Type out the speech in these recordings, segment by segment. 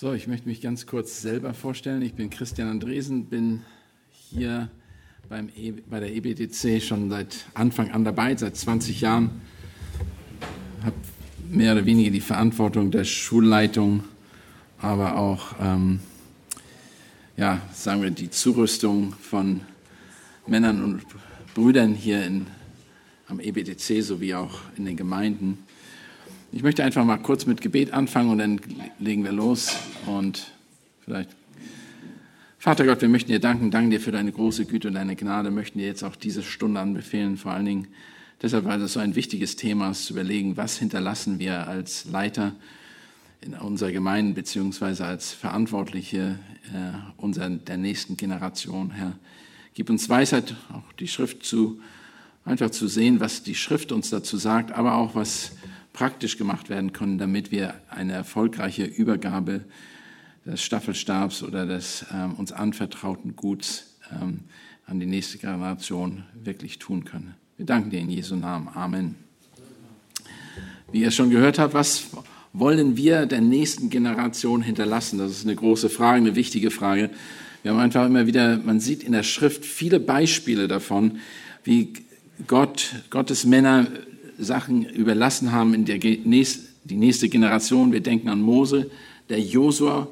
So, ich möchte mich ganz kurz selber vorstellen. Ich bin Christian Andresen, bin hier beim e bei der EBTC schon seit Anfang an dabei, seit 20 Jahren. Habe mehr oder weniger die Verantwortung der Schulleitung, aber auch, ähm, ja, sagen wir, die Zurüstung von Männern und Brüdern hier in, am EBTC sowie auch in den Gemeinden. Ich möchte einfach mal kurz mit Gebet anfangen und dann legen wir los und vielleicht. Vater Gott, wir möchten dir danken, danken dir für deine große Güte und deine Gnade, möchten dir jetzt auch diese Stunde anbefehlen, vor allen Dingen deshalb, weil das so ein wichtiges Thema ist, zu überlegen, was hinterlassen wir als Leiter in unserer Gemeinde beziehungsweise als Verantwortliche äh, unserer, der nächsten Generation, Herr. Gib uns Weisheit, auch die Schrift zu, einfach zu sehen, was die Schrift uns dazu sagt, aber auch was praktisch gemacht werden können, damit wir eine erfolgreiche Übergabe des Staffelstabs oder des ähm, uns anvertrauten Guts ähm, an die nächste Generation wirklich tun können. Wir danken dir in Jesu Namen. Amen. Wie ihr schon gehört habt, was wollen wir der nächsten Generation hinterlassen? Das ist eine große Frage, eine wichtige Frage. Wir haben einfach immer wieder, man sieht in der Schrift viele Beispiele davon, wie Gott, Gottes Männer Sachen überlassen haben in der die nächste Generation. Wir denken an Mose, der Josua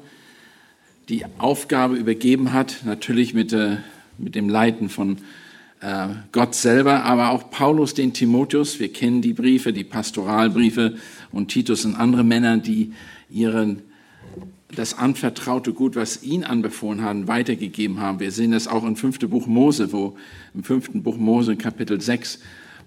die Aufgabe übergeben hat, natürlich mit, äh, mit dem Leiten von äh, Gott selber, aber auch Paulus, den Timotheus. Wir kennen die Briefe, die Pastoralbriefe und Titus und andere Männer, die ihren das anvertraute Gut, was ihn anbefohlen haben, weitergegeben haben. Wir sehen das auch im fünften Buch Mose, wo im fünften Buch Mose, Kapitel 6,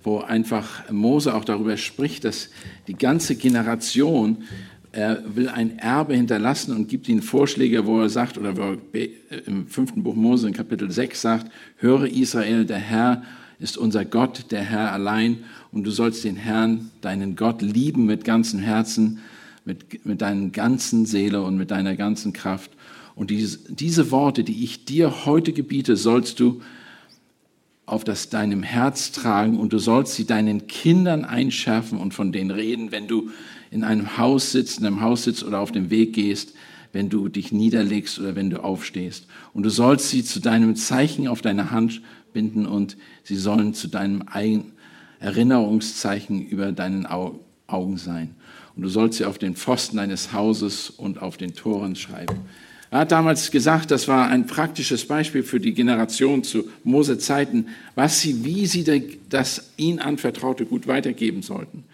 wo einfach Mose auch darüber spricht, dass die ganze Generation er will ein Erbe hinterlassen und gibt ihnen Vorschläge, wo er sagt, oder wo er im fünften Buch Mose in Kapitel 6 sagt, höre Israel, der Herr ist unser Gott, der Herr allein, und du sollst den Herrn, deinen Gott, lieben mit ganzem Herzen, mit, mit deiner ganzen Seele und mit deiner ganzen Kraft. Und diese, diese Worte, die ich dir heute gebiete, sollst du auf das deinem Herz tragen und du sollst sie deinen Kindern einschärfen und von denen reden, wenn du in einem Haus sitzt, in einem Haus sitzt oder auf dem Weg gehst, wenn du dich niederlegst oder wenn du aufstehst. Und du sollst sie zu deinem Zeichen auf deine Hand binden und sie sollen zu deinem Erinnerungszeichen über deinen Augen sein. Und du sollst sie auf den Pfosten deines Hauses und auf den Toren schreiben. Er hat damals gesagt, das war ein praktisches Beispiel für die Generation zu Mose Zeiten, was sie, wie sie das ihnen anvertraute Gut weitergeben sollten.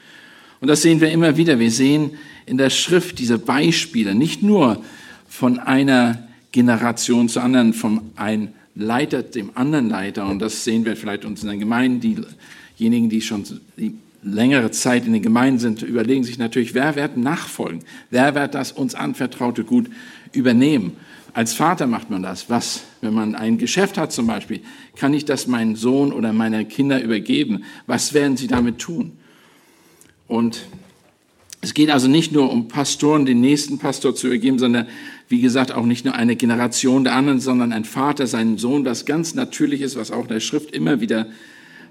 Und das sehen wir immer wieder. Wir sehen in der Schrift diese Beispiele, nicht nur von einer Generation zur anderen, von einem Leiter dem anderen Leiter. Und das sehen wir vielleicht uns in den Gemeinden. Diejenigen, die schon die längere Zeit in den Gemeinden sind, überlegen sich natürlich, wer wird nachfolgen? Wer wird das uns anvertraute Gut übernehmen. Als Vater macht man das. Was, wenn man ein Geschäft hat zum Beispiel, kann ich das meinem Sohn oder meiner Kinder übergeben? Was werden sie damit tun? Und es geht also nicht nur um Pastoren, den nächsten Pastor zu übergeben, sondern wie gesagt auch nicht nur eine Generation der anderen, sondern ein Vater seinen Sohn, was ganz natürlich ist, was auch in der Schrift immer wieder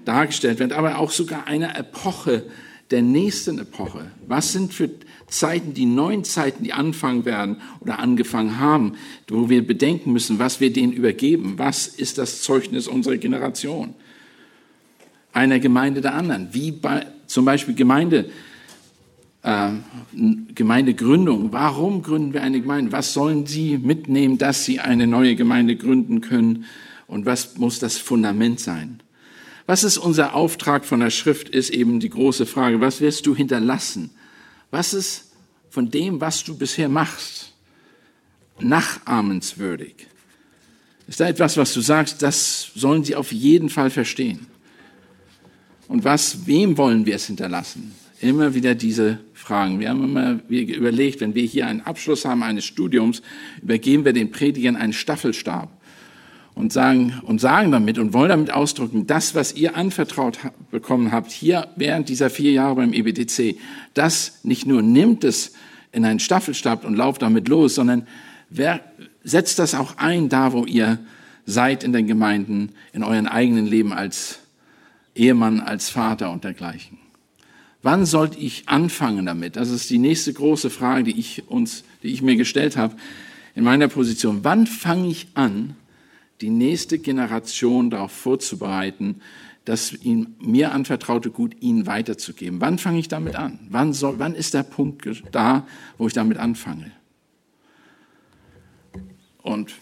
dargestellt wird, aber auch sogar eine Epoche der nächsten Epoche. Was sind für Zeiten, die neuen Zeiten, die anfangen werden oder angefangen haben, wo wir bedenken müssen, was wir denen übergeben. Was ist das Zeugnis unserer Generation? Einer Gemeinde der anderen. Wie bei, zum Beispiel Gemeinde, äh, Gemeindegründung. Warum gründen wir eine Gemeinde? Was sollen Sie mitnehmen, dass Sie eine neue Gemeinde gründen können? Und was muss das Fundament sein? Was ist unser Auftrag von der Schrift, ist eben die große Frage. Was wirst du hinterlassen? Was ist von dem, was du bisher machst, nachahmenswürdig? Ist da etwas, was du sagst, das sollen sie auf jeden Fall verstehen? Und was, wem wollen wir es hinterlassen? Immer wieder diese Fragen. Wir haben immer überlegt, wenn wir hier einen Abschluss haben eines Studiums, übergeben wir den Predigern einen Staffelstab und sagen, und sagen damit und wollen damit ausdrücken, das, was ihr anvertraut bekommen habt, hier während dieser vier Jahre beim EBTC, das nicht nur nimmt es in einen Staffelstab und lauft damit los, sondern wer, setzt das auch ein, da wo ihr seid in den Gemeinden, in euren eigenen Leben als Ehemann, als Vater und dergleichen. Wann sollte ich anfangen damit? Das ist die nächste große Frage, die ich uns, die ich mir gestellt habe in meiner Position. Wann fange ich an, die nächste Generation darauf vorzubereiten, das ihm, mir anvertraute Gut ihnen weiterzugeben? Wann fange ich damit an? Wann, soll, wann ist der Punkt da, wo ich damit anfange? Und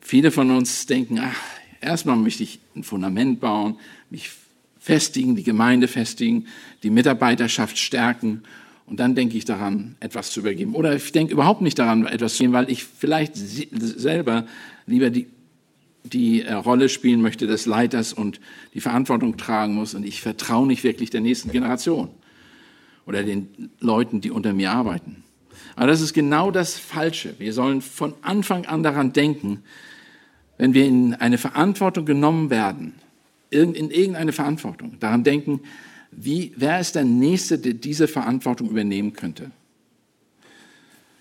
viele von uns denken, ach, erstmal möchte ich ein Fundament bauen, mich festigen, die Gemeinde festigen, die Mitarbeiterschaft stärken und dann denke ich daran, etwas zu übergeben. Oder ich denke überhaupt nicht daran, etwas zu geben, weil ich vielleicht selber lieber die, die äh, Rolle spielen möchte des Leiters und die Verantwortung tragen muss und ich vertraue nicht wirklich der nächsten Generation oder den Leuten, die unter mir arbeiten. Aber das ist genau das Falsche. Wir sollen von Anfang an daran denken, wenn wir in eine Verantwortung genommen werden, in irgendeine Verantwortung, daran denken, wie, wer ist der Nächste, der diese Verantwortung übernehmen könnte?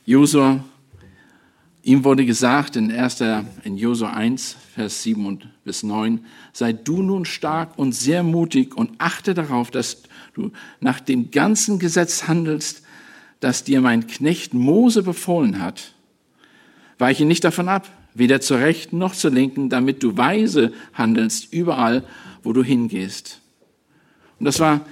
Josua, ihm wurde gesagt in 1. in Josua 1, Vers 7 bis 9, sei du nun stark und sehr mutig und achte darauf, dass du nach dem ganzen Gesetz handelst, das dir mein Knecht Mose befohlen hat. Weiche nicht davon ab, weder zur rechten noch zur linken, damit du weise handelst überall, wo du hingehst. Und das war,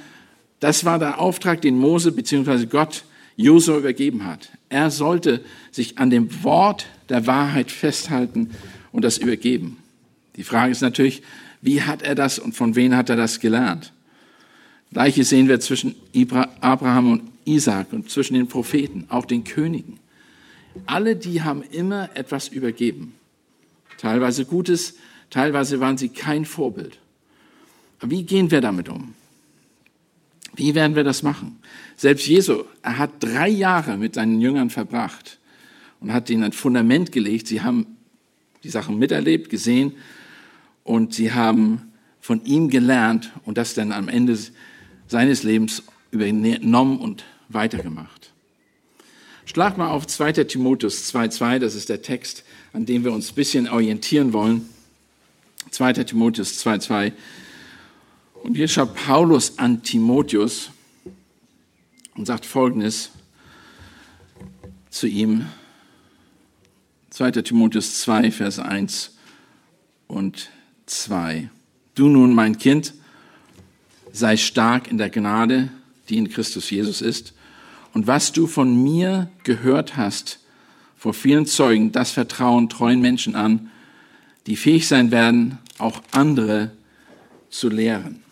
das war der Auftrag, den Mose bzw. Gott Josua übergeben hat. Er sollte sich an dem Wort der Wahrheit festhalten und das übergeben. Die Frage ist natürlich, wie hat er das und von wem hat er das gelernt? Gleiches sehen wir zwischen Abraham und Isaac und zwischen den Propheten, auch den Königen. Alle die haben immer etwas übergeben. Teilweise Gutes, teilweise waren sie kein Vorbild. Wie gehen wir damit um? Wie werden wir das machen? Selbst Jesu, er hat drei Jahre mit seinen Jüngern verbracht und hat ihnen ein Fundament gelegt. Sie haben die Sachen miterlebt, gesehen und sie haben von ihm gelernt und das dann am Ende seines Lebens übernommen und weitergemacht. Schlag mal auf 2. Timotheus 2.2, das ist der Text, an dem wir uns ein bisschen orientieren wollen. 2. Timotheus 2.2. Und hier schreibt Paulus an Timotheus und sagt Folgendes zu ihm. 2. Timotheus 2, Vers 1 und 2. Du nun, mein Kind, sei stark in der Gnade, die in Christus Jesus ist und was du von mir gehört hast vor vielen Zeugen, das vertrauen treuen Menschen an, die fähig sein werden, auch andere zu lehren.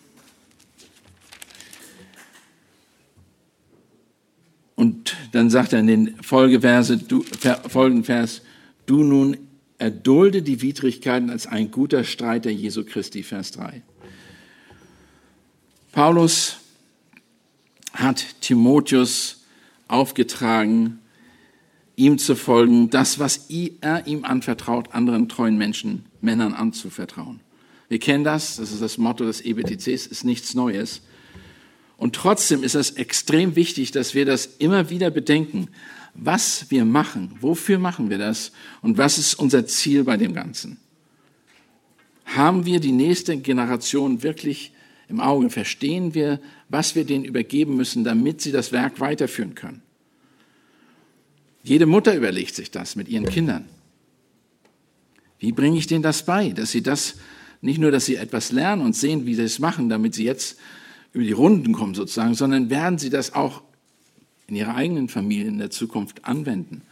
Und dann sagt er in den Folgeverse, du, Folgenvers, du nun erdulde die Widrigkeiten als ein guter Streiter Jesu Christi, Vers 3. Paulus hat Timotheus aufgetragen, ihm zu folgen, das, was er ihm anvertraut, anderen treuen Menschen, Männern anzuvertrauen. Wir kennen das, das ist das Motto des EBTCs, ist nichts Neues. Und trotzdem ist es extrem wichtig, dass wir das immer wieder bedenken, was wir machen, wofür machen wir das und was ist unser Ziel bei dem Ganzen. Haben wir die nächste Generation wirklich im Auge? Verstehen wir, was wir denen übergeben müssen, damit sie das Werk weiterführen können? Jede Mutter überlegt sich das mit ihren Kindern. Wie bringe ich denen das bei, dass sie das, nicht nur, dass sie etwas lernen und sehen, wie sie es machen, damit sie jetzt über die Runden kommen sozusagen, sondern werden sie das auch in ihrer eigenen Familie in der Zukunft anwenden?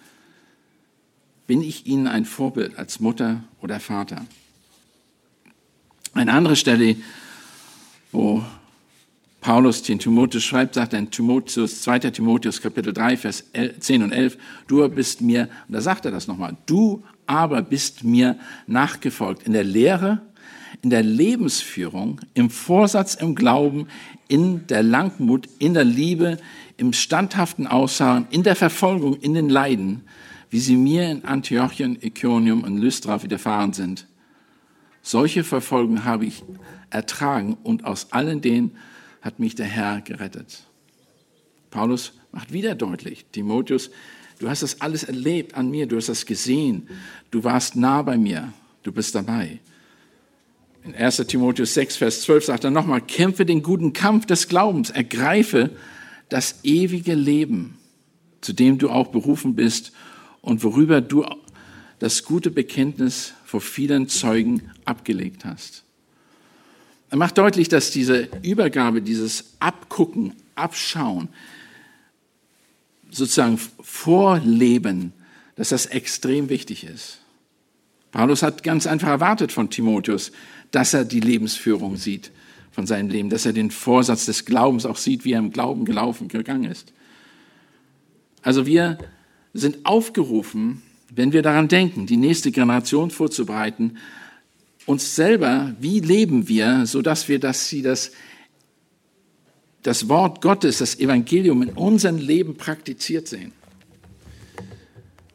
Bin ich ihnen ein Vorbild als Mutter oder Vater? Eine andere Stelle, wo Paulus den Timotheus schreibt, sagt er in Timotheus, 2. Timotheus Kapitel 3, Vers 10 und 11, du bist mir, und da sagt er das nochmal, du aber bist mir nachgefolgt in der Lehre, in der Lebensführung, im Vorsatz, im Glauben, in der Langmut, in der Liebe, im standhaften Ausharren, in der Verfolgung, in den Leiden, wie sie mir in Antiochien, Iconium und Lystra widerfahren sind. Solche Verfolgung habe ich ertragen und aus allen denen hat mich der Herr gerettet. Paulus macht wieder deutlich, Timotheus, du hast das alles erlebt an mir, du hast das gesehen, du warst nah bei mir, du bist dabei. In 1 Timotheus 6, Vers 12 sagt er nochmal, kämpfe den guten Kampf des Glaubens, ergreife das ewige Leben, zu dem du auch berufen bist und worüber du das gute Bekenntnis vor vielen Zeugen abgelegt hast. Er macht deutlich, dass diese Übergabe, dieses Abgucken, Abschauen, sozusagen Vorleben, dass das extrem wichtig ist. Paulus hat ganz einfach erwartet von Timotheus, dass er die Lebensführung sieht von seinem Leben, dass er den Vorsatz des Glaubens auch sieht, wie er im Glauben gelaufen gegangen ist. Also wir sind aufgerufen, wenn wir daran denken, die nächste Generation vorzubereiten, uns selber, wie leben wir, so dass wir, dass sie das, das Wort Gottes, das Evangelium in unserem Leben praktiziert sehen.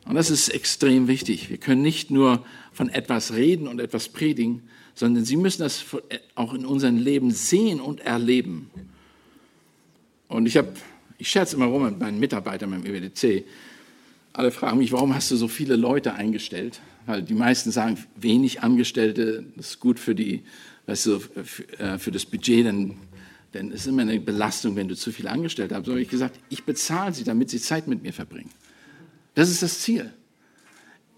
Und das ist extrem wichtig. Wir können nicht nur von etwas reden und etwas predigen, sondern sie müssen das auch in unserem Leben sehen und erleben. Und ich habe, ich scherze immer rum mit meinen Mitarbeitern beim EWDC. Alle fragen mich, warum hast du so viele Leute eingestellt? Weil die meisten sagen, wenig Angestellte, das ist gut für die, weißt du, äh, für das Budget, denn, denn es ist immer eine Belastung, wenn du zu viele Angestellte hast. So habe ich gesagt, ich bezahle sie, damit sie Zeit mit mir verbringen. Das ist das Ziel.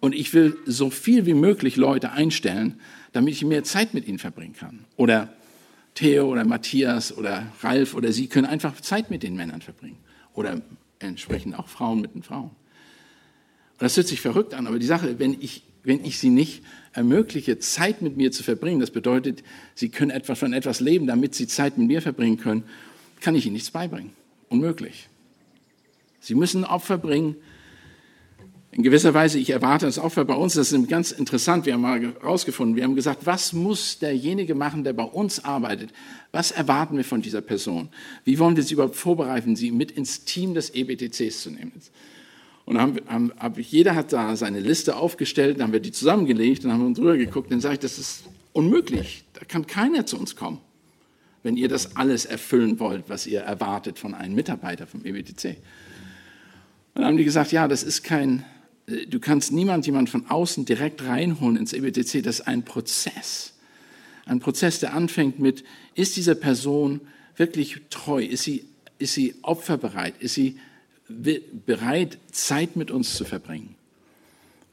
Und ich will so viel wie möglich Leute einstellen, damit ich mehr Zeit mit ihnen verbringen kann. Oder Theo oder Matthias oder Ralf oder sie können einfach Zeit mit den Männern verbringen. Oder entsprechend auch Frauen mit den Frauen. Und das hört sich verrückt an, aber die Sache, wenn ich, wenn ich sie nicht ermögliche, Zeit mit mir zu verbringen, das bedeutet, sie können etwas von etwas leben, damit sie Zeit mit mir verbringen können, kann ich ihnen nichts beibringen. Unmöglich. Sie müssen Opfer bringen, in gewisser Weise, ich erwarte das auch bei uns, das ist ganz interessant, wir haben mal herausgefunden, wir haben gesagt, was muss derjenige machen, der bei uns arbeitet? Was erwarten wir von dieser Person? Wie wollen wir sie überhaupt vorbereiten, sie mit ins Team des EBTCs zu nehmen? Und haben, haben, jeder hat da seine Liste aufgestellt, dann haben wir die zusammengelegt, dann haben wir uns drüber geguckt, dann sage ich, das ist unmöglich, da kann keiner zu uns kommen, wenn ihr das alles erfüllen wollt, was ihr erwartet von einem Mitarbeiter vom EBTC. Und dann haben die gesagt, ja, das ist kein du kannst niemand jemand von außen direkt reinholen ins EBTC. Das ist ein Prozess. Ein Prozess, der anfängt mit, ist diese Person wirklich treu? Ist sie, ist sie opferbereit? Ist sie bereit, Zeit mit uns zu verbringen?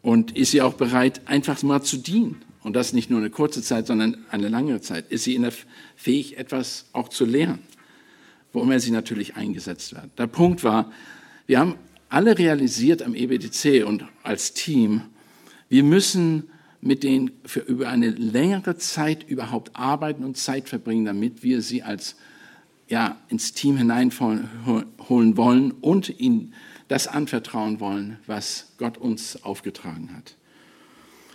Und ist sie auch bereit, einfach mal zu dienen? Und das nicht nur eine kurze Zeit, sondern eine lange Zeit. Ist sie in der, fähig, etwas auch zu lernen? Wo immer sie natürlich eingesetzt wird. Der Punkt war, wir haben alle realisiert am EBDC und als Team, wir müssen mit denen für über eine längere Zeit überhaupt arbeiten und Zeit verbringen, damit wir sie als ja, ins Team hineinholen wollen und ihnen das anvertrauen wollen, was Gott uns aufgetragen hat.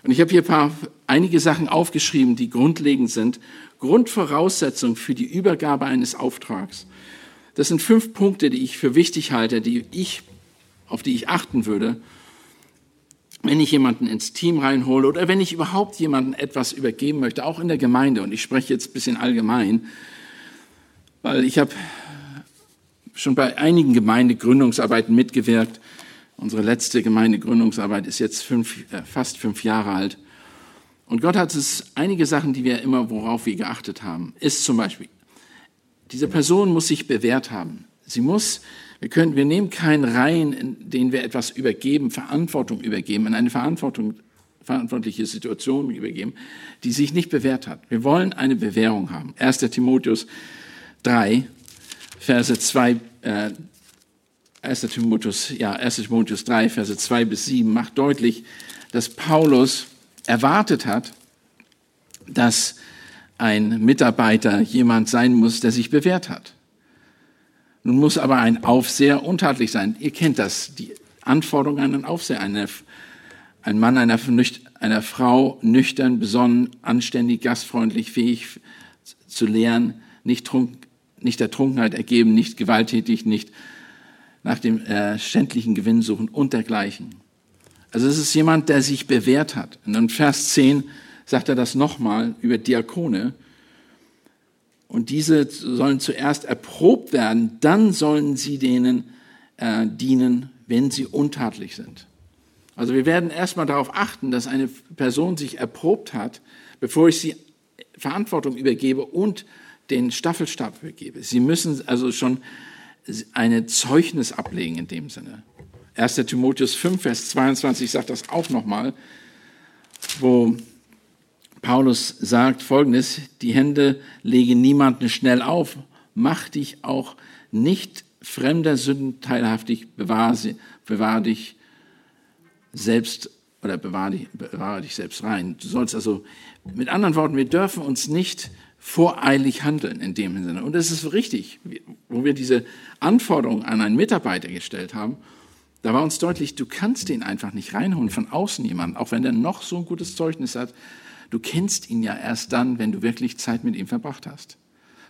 Und ich habe hier ein paar, einige Sachen aufgeschrieben, die grundlegend sind. Grundvoraussetzung für die Übergabe eines Auftrags. Das sind fünf Punkte, die ich für wichtig halte, die ich auf die ich achten würde, wenn ich jemanden ins Team reinhole oder wenn ich überhaupt jemanden etwas übergeben möchte, auch in der Gemeinde. Und ich spreche jetzt ein bisschen allgemein, weil ich habe schon bei einigen Gemeindegründungsarbeiten mitgewirkt. Unsere letzte Gemeindegründungsarbeit ist jetzt fünf, äh, fast fünf Jahre alt. Und Gott hat es einige Sachen, die wir immer, worauf wir geachtet haben, ist zum Beispiel, diese Person muss sich bewährt haben. Sie muss wir, können, wir nehmen keinen rein, in den wir etwas übergeben, Verantwortung übergeben, in eine Verantwortung, verantwortliche Situation übergeben, die sich nicht bewährt hat. Wir wollen eine Bewährung haben. 1. Timotheus 3, Verse 2, äh, 1. Timotheus, ja, 1. Timotheus 3, Verse 2 bis 7 macht deutlich, dass Paulus erwartet hat, dass ein Mitarbeiter jemand sein muss, der sich bewährt hat. Nun muss aber ein Aufseher untatlich sein. Ihr kennt das, die Anforderungen an einen Aufseher. Eine, ein Mann einer, einer Frau, nüchtern, besonnen, anständig, gastfreundlich, fähig zu lehren, nicht, trunk, nicht der Trunkenheit ergeben, nicht gewalttätig, nicht nach dem äh, schändlichen Gewinn suchen und dergleichen. Also es ist jemand, der sich bewährt hat. Und in Vers 10 sagt er das nochmal über Diakone. Und diese sollen zuerst erprobt werden, dann sollen sie denen äh, dienen, wenn sie untatlich sind. Also wir werden erstmal darauf achten, dass eine Person sich erprobt hat, bevor ich sie Verantwortung übergebe und den Staffelstab übergebe. Sie müssen also schon eine Zeugnis ablegen in dem Sinne. 1. Timotheus 5, Vers 22 sagt das auch nochmal, wo Paulus sagt folgendes, die Hände lege niemanden schnell auf, mach dich auch nicht fremder Sünden teilhaftig, bewahre, sie, bewahre dich selbst oder bewahre dich, bewahre dich selbst rein. Du sollst also, mit anderen Worten, wir dürfen uns nicht voreilig handeln in dem Sinne. Und das ist richtig, wo wir diese Anforderungen an einen Mitarbeiter gestellt haben. Da war uns deutlich, du kannst den einfach nicht reinholen von außen jemanden, auch wenn der noch so ein gutes Zeugnis hat. Du kennst ihn ja erst dann, wenn du wirklich Zeit mit ihm verbracht hast.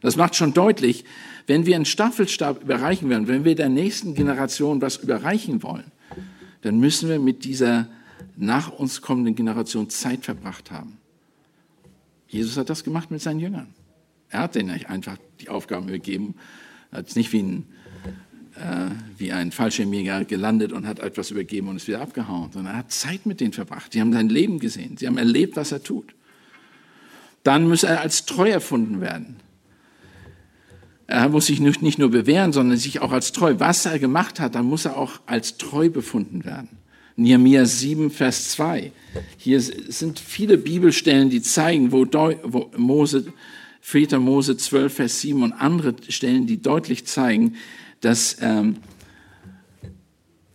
Das macht schon deutlich, wenn wir einen Staffelstab überreichen werden, wenn wir der nächsten Generation was überreichen wollen, dann müssen wir mit dieser nach uns kommenden Generation Zeit verbracht haben. Jesus hat das gemacht mit seinen Jüngern. Er hat denen einfach die Aufgaben übergeben. Er hat es nicht wie ein, wie ein Fallschirmjäger gelandet und hat etwas übergeben und ist wieder abgehauen, sondern er hat Zeit mit denen verbracht. Sie haben sein Leben gesehen. Sie haben erlebt, was er tut. Dann muss er als treu erfunden werden. Er muss sich nicht nur bewähren, sondern sich auch als treu. Was er gemacht hat, dann muss er auch als treu befunden werden. Nehemiah 7, Vers 2. Hier sind viele Bibelstellen, die zeigen, wo, wo Mose, 4. Mose 12, Vers 7 und andere Stellen, die deutlich zeigen, dass ähm,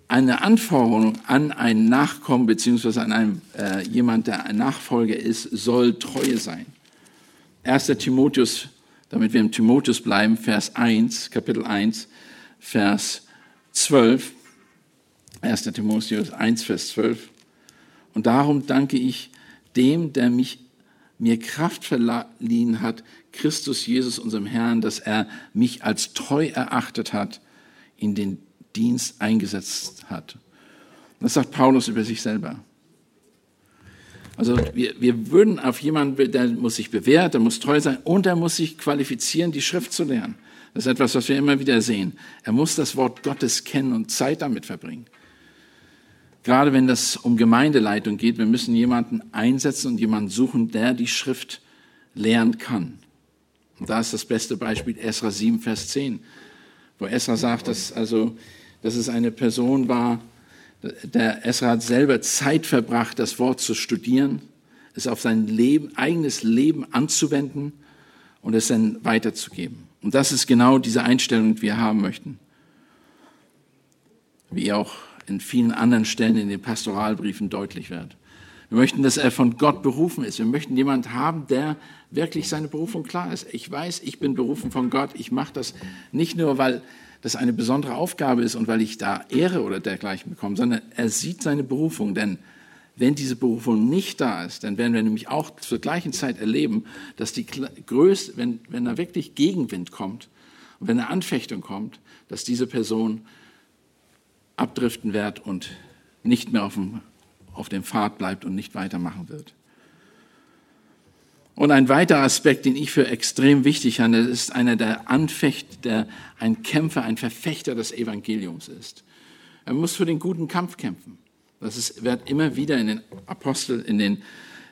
eine Anforderung an einen Nachkommen beziehungsweise an einen, äh, jemand, der ein Nachfolger ist, soll Treue sein. 1. Timotheus damit wir im Timotheus bleiben, Vers 1, Kapitel 1, Vers 12. 1. Timotheus 1, Vers 12. Und darum danke ich dem, der mich, mir Kraft verliehen hat, Christus Jesus, unserem Herrn, dass er mich als treu erachtet hat, in den Dienst eingesetzt hat. Das sagt Paulus über sich selber. Also wir, wir würden auf jemanden, der muss sich bewähren, der muss treu sein und er muss sich qualifizieren, die Schrift zu lernen. Das ist etwas, was wir immer wieder sehen. Er muss das Wort Gottes kennen und Zeit damit verbringen. Gerade wenn das um Gemeindeleitung geht, wir müssen jemanden einsetzen und jemanden suchen, der die Schrift lernen kann. Und da ist das beste Beispiel Esra 7, Vers 10, wo Esra sagt, dass, also, dass es eine Person war, der Esra hat selber Zeit verbracht, das Wort zu studieren, es auf sein Leben, eigenes Leben anzuwenden und es dann weiterzugeben. Und das ist genau diese Einstellung, die wir haben möchten. Wie auch in vielen anderen Stellen in den Pastoralbriefen deutlich wird. Wir möchten, dass er von Gott berufen ist. Wir möchten jemanden haben, der wirklich seine Berufung klar ist. Ich weiß, ich bin berufen von Gott. Ich mache das nicht nur, weil das eine besondere Aufgabe ist und weil ich da Ehre oder dergleichen bekomme, sondern er sieht seine Berufung. Denn wenn diese Berufung nicht da ist, dann werden wir nämlich auch zur gleichen Zeit erleben, dass die größte, wenn, wenn da wirklich Gegenwind kommt und wenn eine Anfechtung kommt, dass diese Person abdriften wird und nicht mehr auf dem, auf dem Pfad bleibt und nicht weitermachen wird. Und ein weiterer Aspekt, den ich für extrem wichtig halte, ist einer, der Anfecht, der ein Kämpfer, ein Verfechter des Evangeliums ist. Er muss für den guten Kampf kämpfen. Das ist, wird immer wieder in den Apostel, in den,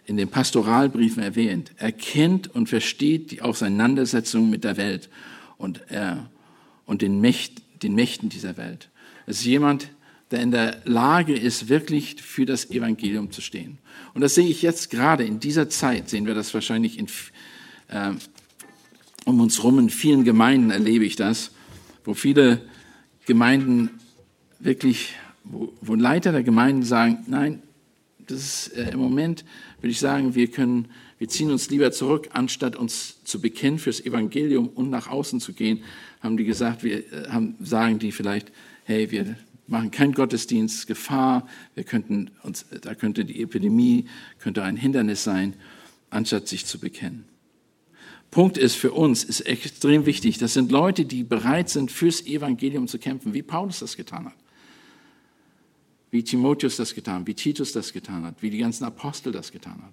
in den Pastoralbriefen erwähnt. Er kennt und versteht die Auseinandersetzung mit der Welt und, er, und den, Mächt, den Mächten dieser Welt. Es ist jemand, der in der Lage ist, wirklich für das Evangelium zu stehen. Und das sehe ich jetzt gerade in dieser Zeit, sehen wir das wahrscheinlich in, äh, um uns rum, in vielen Gemeinden erlebe ich das, wo viele Gemeinden wirklich, wo, wo Leiter der Gemeinden sagen, nein, das ist äh, im Moment, würde ich sagen, wir können, wir ziehen uns lieber zurück, anstatt uns zu bekennen fürs Evangelium und nach außen zu gehen, haben die gesagt, wir äh, haben, sagen die vielleicht, hey, wir machen keinen Gottesdienst, Gefahr, wir könnten uns, da könnte die Epidemie, könnte ein Hindernis sein, anstatt sich zu bekennen. Punkt ist für uns, ist extrem wichtig, das sind Leute, die bereit sind, fürs Evangelium zu kämpfen, wie Paulus das getan hat. Wie Timotheus das getan hat, wie Titus das getan hat, wie die ganzen Apostel das getan hat.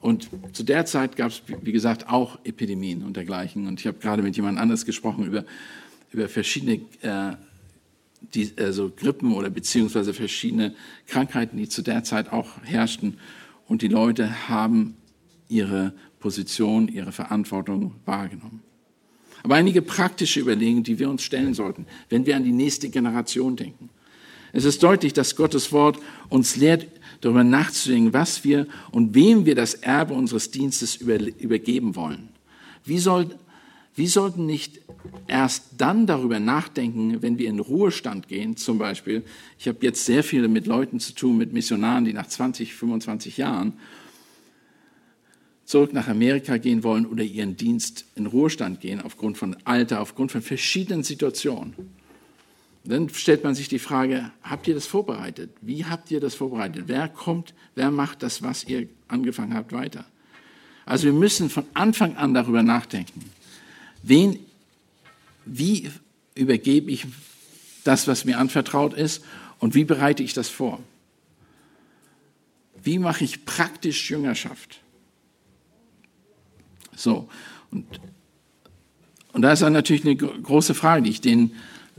Und zu der Zeit gab es, wie gesagt, auch Epidemien und dergleichen. Und ich habe gerade mit jemand anders gesprochen über, über verschiedene äh, die, also Grippen oder beziehungsweise verschiedene Krankheiten, die zu der Zeit auch herrschten. Und die Leute haben ihre Position, ihre Verantwortung wahrgenommen. Aber einige praktische Überlegungen, die wir uns stellen sollten, wenn wir an die nächste Generation denken. Es ist deutlich, dass Gottes Wort uns lehrt, darüber nachzudenken, was wir und wem wir das Erbe unseres Dienstes übergeben wollen. Wie, soll, wie sollten nicht erst dann darüber nachdenken, wenn wir in Ruhestand gehen, zum Beispiel. Ich habe jetzt sehr viele mit Leuten zu tun, mit Missionaren, die nach 20, 25 Jahren zurück nach Amerika gehen wollen oder ihren Dienst in Ruhestand gehen, aufgrund von Alter, aufgrund von verschiedenen Situationen. Dann stellt man sich die Frage, habt ihr das vorbereitet? Wie habt ihr das vorbereitet? Wer kommt, wer macht das, was ihr angefangen habt, weiter? Also wir müssen von Anfang an darüber nachdenken, wen, wie übergebe ich das, was mir anvertraut ist und wie bereite ich das vor? Wie mache ich praktisch Jüngerschaft? So, und, und da ist dann natürlich eine große Frage, die ich den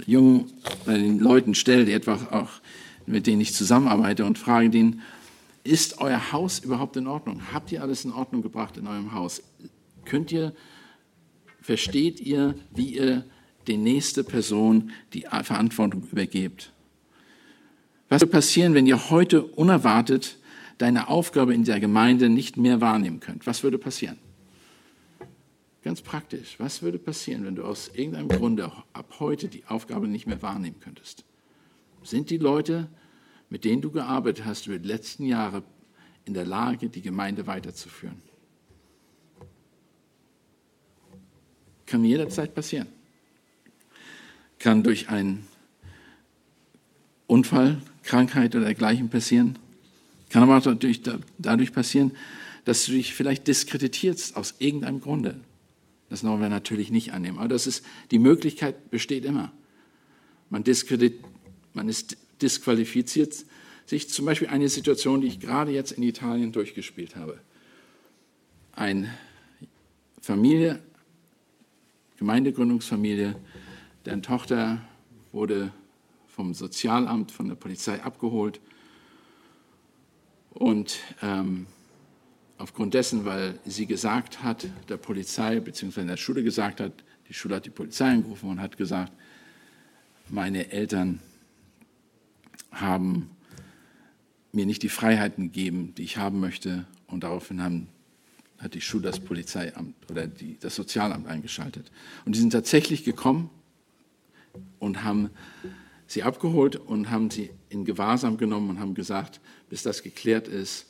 jungen den Leuten stelle, die etwa auch mit denen ich zusammenarbeite und frage den, ist euer Haus überhaupt in Ordnung? Habt ihr alles in Ordnung gebracht in eurem Haus? Könnt ihr, versteht ihr, wie ihr der nächste Person die Verantwortung übergebt? Was wird passieren, wenn ihr heute unerwartet deine Aufgabe in der Gemeinde nicht mehr wahrnehmen könnt? Was würde passieren? Ganz praktisch, was würde passieren, wenn du aus irgendeinem Grunde ab heute die Aufgabe nicht mehr wahrnehmen könntest? Sind die Leute, mit denen du gearbeitet hast über die letzten Jahre, in der Lage, die Gemeinde weiterzuführen? Kann jederzeit passieren. Kann durch einen Unfall, Krankheit oder dergleichen passieren. Kann aber auch dadurch, passieren, dass du dich vielleicht diskreditierst aus irgendeinem Grunde. Das wollen wir natürlich nicht annehmen. Aber das ist, die Möglichkeit besteht immer. Man, diskredit, man ist disqualifiziert sich zum Beispiel eine Situation, die ich gerade jetzt in Italien durchgespielt habe. Eine Familie, Gemeindegründungsfamilie, deren Tochter wurde vom Sozialamt, von der Polizei abgeholt und ähm, aufgrund dessen, weil sie gesagt hat, der Polizei bzw. der Schule gesagt hat, die Schule hat die Polizei angerufen und hat gesagt, meine Eltern haben mir nicht die Freiheiten gegeben, die ich haben möchte. Und daraufhin haben, hat die Schule das Polizeiamt oder die, das Sozialamt eingeschaltet. Und die sind tatsächlich gekommen und haben sie abgeholt und haben sie in Gewahrsam genommen und haben gesagt, bis das geklärt ist,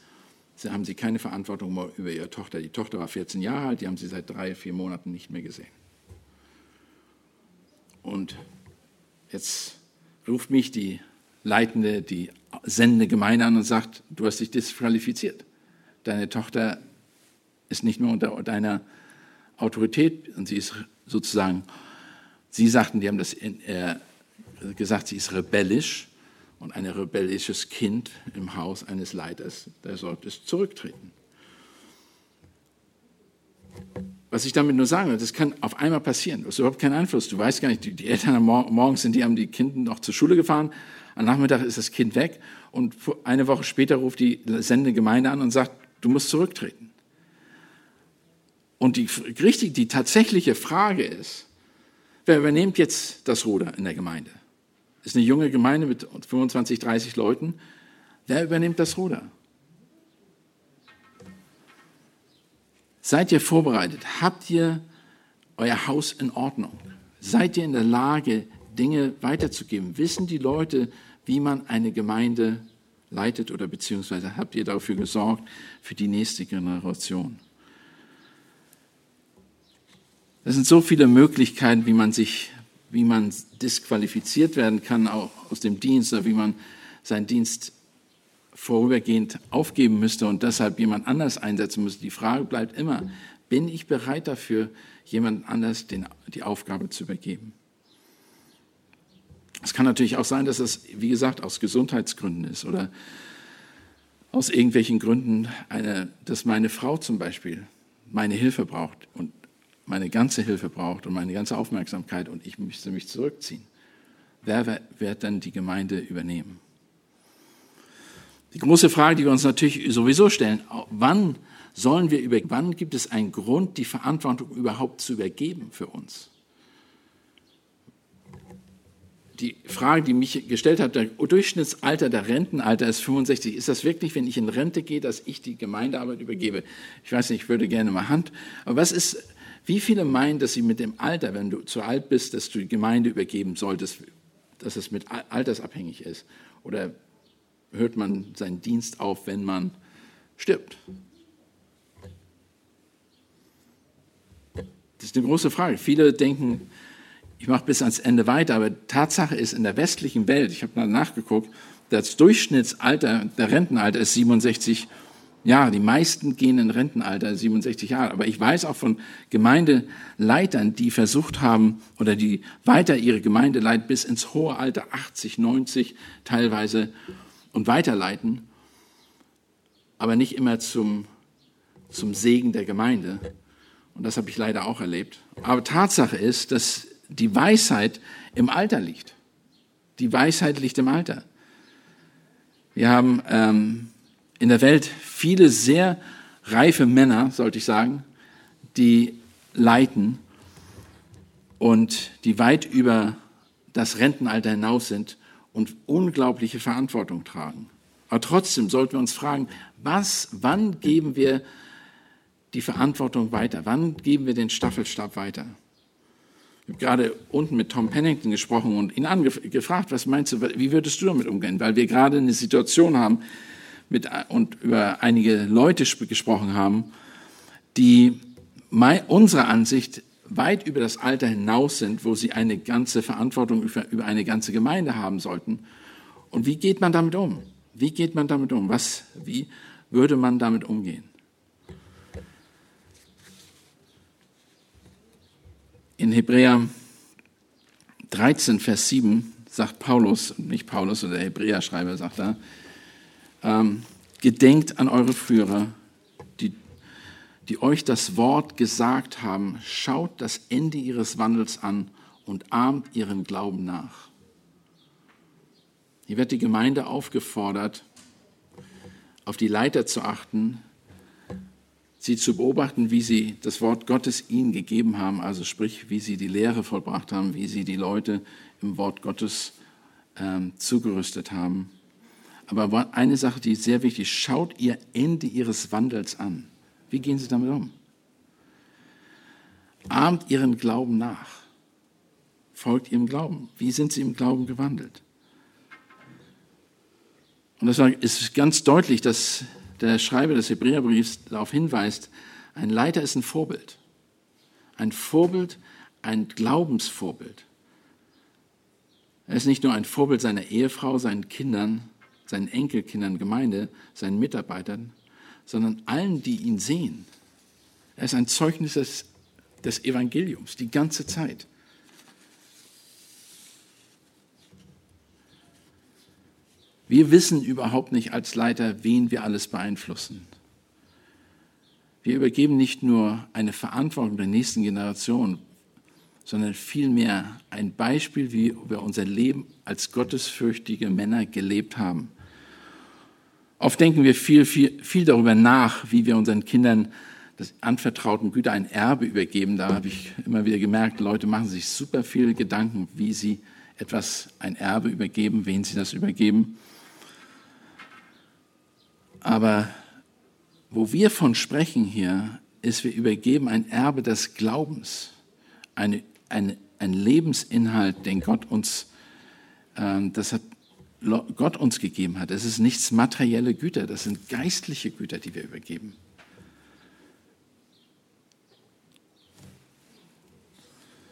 haben sie keine Verantwortung mehr über ihre Tochter. Die Tochter war 14 Jahre alt, die haben sie seit drei, vier Monaten nicht mehr gesehen. Und jetzt ruft mich die leitende, die sendende Gemeinde an und sagt, du hast dich disqualifiziert. Deine Tochter ist nicht mehr unter deiner Autorität und sie ist sozusagen, sie sagten, die haben das äh, gesagt, sie ist rebellisch und ein rebellisches Kind im Haus eines Leiters, der sollte es zurücktreten. Was ich damit nur sagen will, das kann auf einmal passieren. Du hast überhaupt keinen Einfluss. Du weißt gar nicht, die, Eltern morgens sind die, haben die Kinder noch zur Schule gefahren. Am Nachmittag ist das Kind weg und eine Woche später ruft die Sendegemeinde an und sagt, du musst zurücktreten. Und die, richtig, die tatsächliche Frage ist, wer übernimmt jetzt das Ruder in der Gemeinde? ist eine junge Gemeinde mit 25, 30 Leuten. Wer übernimmt das Ruder? Seid ihr vorbereitet? Habt ihr euer Haus in Ordnung? Seid ihr in der Lage, Dinge weiterzugeben? Wissen die Leute, wie man eine Gemeinde leitet oder beziehungsweise habt ihr dafür gesorgt für die nächste Generation? Es sind so viele Möglichkeiten, wie man sich wie man disqualifiziert werden kann, auch aus dem Dienst, oder wie man seinen Dienst vorübergehend aufgeben müsste und deshalb jemand anders einsetzen müsste. Die Frage bleibt immer, bin ich bereit dafür, jemand anders den, die Aufgabe zu übergeben? Es kann natürlich auch sein, dass es, wie gesagt, aus Gesundheitsgründen ist oder aus irgendwelchen Gründen, eine, dass meine Frau zum Beispiel meine Hilfe braucht und meine ganze Hilfe braucht und meine ganze Aufmerksamkeit und ich müsste mich zurückziehen. Wer wird dann die Gemeinde übernehmen? Die große Frage, die wir uns natürlich sowieso stellen, wann sollen wir über, wann gibt es einen Grund, die Verantwortung überhaupt zu übergeben für uns? Die Frage, die mich gestellt hat, der Durchschnittsalter, der Rentenalter ist 65. Ist das wirklich, wenn ich in Rente gehe, dass ich die Gemeindearbeit übergebe? Ich weiß nicht, ich würde gerne mal Hand. Aber was ist, wie viele meinen, dass sie mit dem Alter, wenn du zu alt bist, dass du die Gemeinde übergeben solltest, dass es mit altersabhängig ist? Oder hört man seinen Dienst auf, wenn man stirbt? Das ist eine große Frage. Viele denken, ich mache bis ans Ende weiter, aber Tatsache ist, in der westlichen Welt, ich habe nachgeguckt, das Durchschnittsalter, der Rentenalter ist 67 Jahre. Die meisten gehen in Rentenalter 67 Jahre. Aber ich weiß auch von Gemeindeleitern, die versucht haben oder die weiter ihre Gemeinde leiten bis ins hohe Alter 80, 90 teilweise und weiterleiten, aber nicht immer zum, zum Segen der Gemeinde. Und das habe ich leider auch erlebt. Aber Tatsache ist, dass die Weisheit im Alter liegt. Die Weisheit liegt im Alter. Wir haben ähm, in der Welt viele sehr reife Männer, sollte ich sagen, die leiten und die weit über das Rentenalter hinaus sind und unglaubliche Verantwortung tragen. Aber trotzdem sollten wir uns fragen, was, wann geben wir die Verantwortung weiter? Wann geben wir den Staffelstab weiter? Ich habe gerade unten mit Tom Pennington gesprochen und ihn gefragt, was meinst du, wie würdest du damit umgehen? Weil wir gerade eine Situation haben mit, und über einige Leute gesprochen haben, die unserer Ansicht weit über das Alter hinaus sind, wo sie eine ganze Verantwortung über, über eine ganze Gemeinde haben sollten. Und wie geht man damit um? Wie geht man damit um? Was, wie würde man damit umgehen? In Hebräer 13, Vers 7 sagt Paulus, nicht Paulus oder der Hebräer-Schreiber sagt er, ähm, gedenkt an eure Führer, die, die euch das Wort gesagt haben, schaut das Ende ihres Wandels an und ahmt ihren Glauben nach. Hier wird die Gemeinde aufgefordert, auf die Leiter zu achten, sie zu beobachten, wie sie das Wort Gottes ihnen gegeben haben, also sprich, wie sie die Lehre vollbracht haben, wie sie die Leute im Wort Gottes ähm, zugerüstet haben. Aber eine Sache, die ist sehr wichtig, schaut ihr Ende ihres Wandels an. Wie gehen sie damit um? Ahmt ihren Glauben nach. Folgt ihrem Glauben. Wie sind sie im Glauben gewandelt? Und das ist ganz deutlich, dass der Schreiber des Hebräerbriefs darauf hinweist, ein Leiter ist ein Vorbild. Ein Vorbild, ein Glaubensvorbild. Er ist nicht nur ein Vorbild seiner Ehefrau, seinen Kindern, seinen Enkelkindern, Gemeinde, seinen Mitarbeitern, sondern allen, die ihn sehen. Er ist ein Zeugnis des, des Evangeliums die ganze Zeit. Wir wissen überhaupt nicht als Leiter, wen wir alles beeinflussen. Wir übergeben nicht nur eine Verantwortung der nächsten Generation, sondern vielmehr ein Beispiel, wie wir unser Leben als gottesfürchtige Männer gelebt haben. Oft denken wir viel, viel, viel darüber nach, wie wir unseren Kindern das anvertrauten Güter ein Erbe übergeben. Da habe ich immer wieder gemerkt, Leute machen sich super viele Gedanken, wie sie etwas, ein Erbe übergeben, wen sie das übergeben. Aber wo wir von sprechen hier, ist, wir übergeben ein Erbe des Glaubens, eine, eine, ein Lebensinhalt, den Gott uns, äh, das hat Gott uns gegeben hat. Es ist nichts materielle Güter, das sind geistliche Güter, die wir übergeben.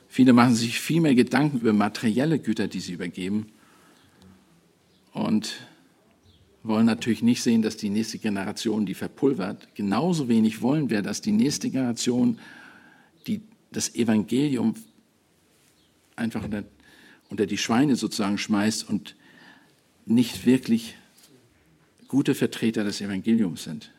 Viele machen sich viel mehr Gedanken über materielle Güter, die sie übergeben. Und wollen natürlich nicht sehen, dass die nächste Generation die verpulvert. Genauso wenig wollen wir, dass die nächste Generation die, das Evangelium einfach unter, unter die Schweine sozusagen schmeißt und nicht wirklich gute Vertreter des Evangeliums sind.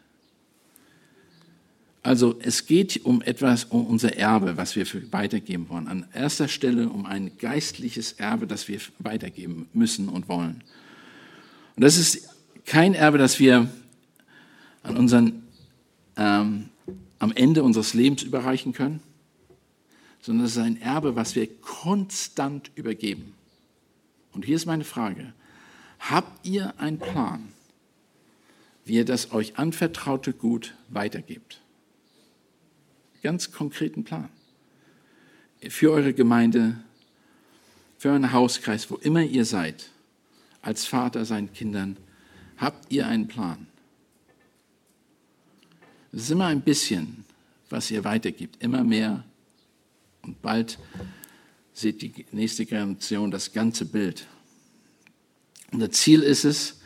Also es geht um etwas, um unser Erbe, was wir weitergeben wollen. An erster Stelle um ein geistliches Erbe, das wir weitergeben müssen und wollen. Und das ist kein Erbe, das wir an unseren, ähm, am Ende unseres Lebens überreichen können, sondern es ist ein Erbe, was wir konstant übergeben. Und hier ist meine Frage. Habt ihr einen Plan, wie ihr das euch anvertraute Gut weitergebt? Ganz konkreten Plan. Für eure Gemeinde, für euren Hauskreis, wo immer ihr seid, als Vater seinen Kindern, habt ihr einen Plan. Es ist immer ein bisschen, was ihr weitergibt, immer mehr. Und bald sieht die nächste Generation das ganze Bild. Unser Ziel ist es,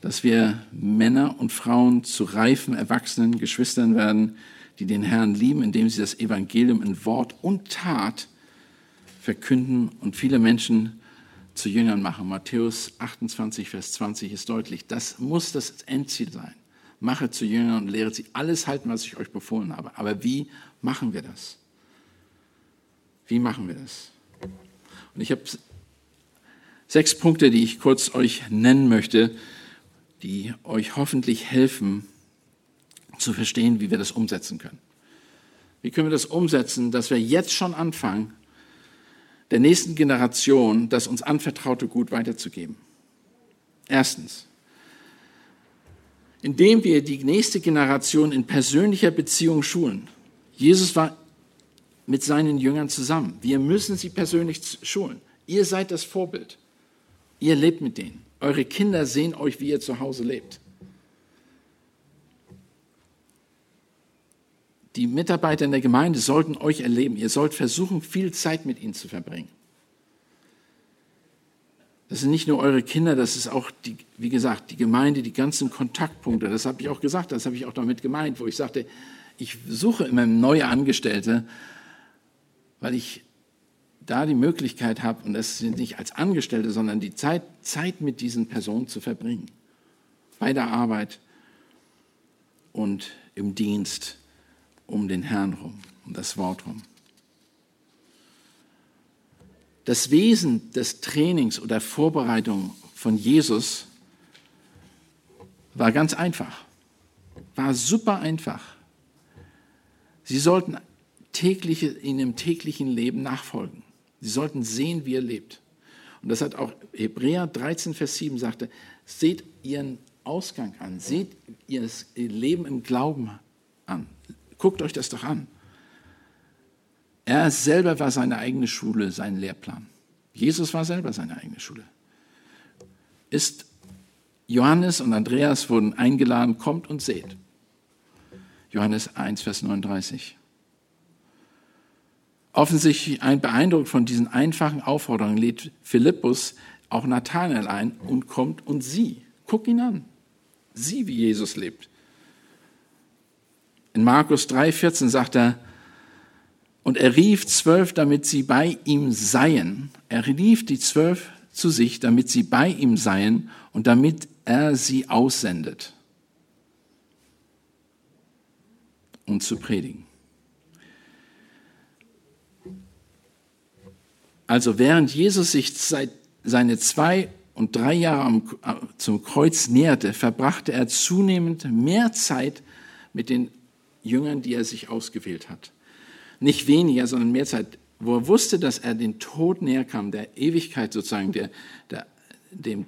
dass wir Männer und Frauen zu reifen, erwachsenen Geschwistern werden, die den Herrn lieben, indem sie das Evangelium in Wort und Tat verkünden und viele Menschen zu Jüngern machen. Matthäus 28, Vers 20 ist deutlich. Das muss das Endziel sein. Mache zu Jüngern und lehre sie alles halten, was ich euch befohlen habe. Aber wie machen wir das? Wie machen wir das? Und ich habe sechs Punkte, die ich kurz euch nennen möchte, die euch hoffentlich helfen zu verstehen, wie wir das umsetzen können. Wie können wir das umsetzen, dass wir jetzt schon anfangen, der nächsten Generation das uns anvertraute Gut weiterzugeben? Erstens, indem wir die nächste Generation in persönlicher Beziehung schulen. Jesus war mit seinen Jüngern zusammen. Wir müssen sie persönlich schulen. Ihr seid das Vorbild. Ihr lebt mit denen. Eure Kinder sehen euch, wie ihr zu Hause lebt. Die Mitarbeiter in der Gemeinde sollten euch erleben. Ihr sollt versuchen, viel Zeit mit ihnen zu verbringen. Das sind nicht nur eure Kinder, das ist auch, die, wie gesagt, die Gemeinde, die ganzen Kontaktpunkte. Das habe ich auch gesagt, das habe ich auch damit gemeint, wo ich sagte, ich suche immer neue Angestellte, weil ich da die Möglichkeit habe, und das sind nicht als Angestellte, sondern die Zeit, Zeit mit diesen Personen zu verbringen. Bei der Arbeit und im Dienst um den Herrn rum, um das Wort rum. Das Wesen des Trainings oder Vorbereitung von Jesus war ganz einfach, war super einfach. Sie sollten tägliche, in dem täglichen Leben nachfolgen. Sie sollten sehen, wie er lebt. Und das hat auch Hebräer 13, Vers 7 sagte, seht ihren Ausgang an, seht ihr Leben im Glauben an. Guckt euch das doch an. Er selber war seine eigene Schule, sein Lehrplan. Jesus war selber seine eigene Schule. Ist Johannes und Andreas wurden eingeladen, kommt und seht. Johannes 1, Vers 39. Offensichtlich ein beeindruckt von diesen einfachen Aufforderungen lädt Philippus auch Nathanael ein und kommt und sieh. Guck ihn an. Sieh, wie Jesus lebt. In Markus 3, 14 sagt er, und er rief zwölf, damit sie bei ihm seien. Er rief die zwölf zu sich, damit sie bei ihm seien und damit er sie aussendet, um zu predigen. Also während Jesus sich seit seine zwei und drei Jahre zum Kreuz näherte, verbrachte er zunehmend mehr Zeit mit den Jüngern, die er sich ausgewählt hat nicht weniger, sondern mehr Zeit, wo er wusste, dass er den Tod näher kam, der Ewigkeit sozusagen, der, der, dem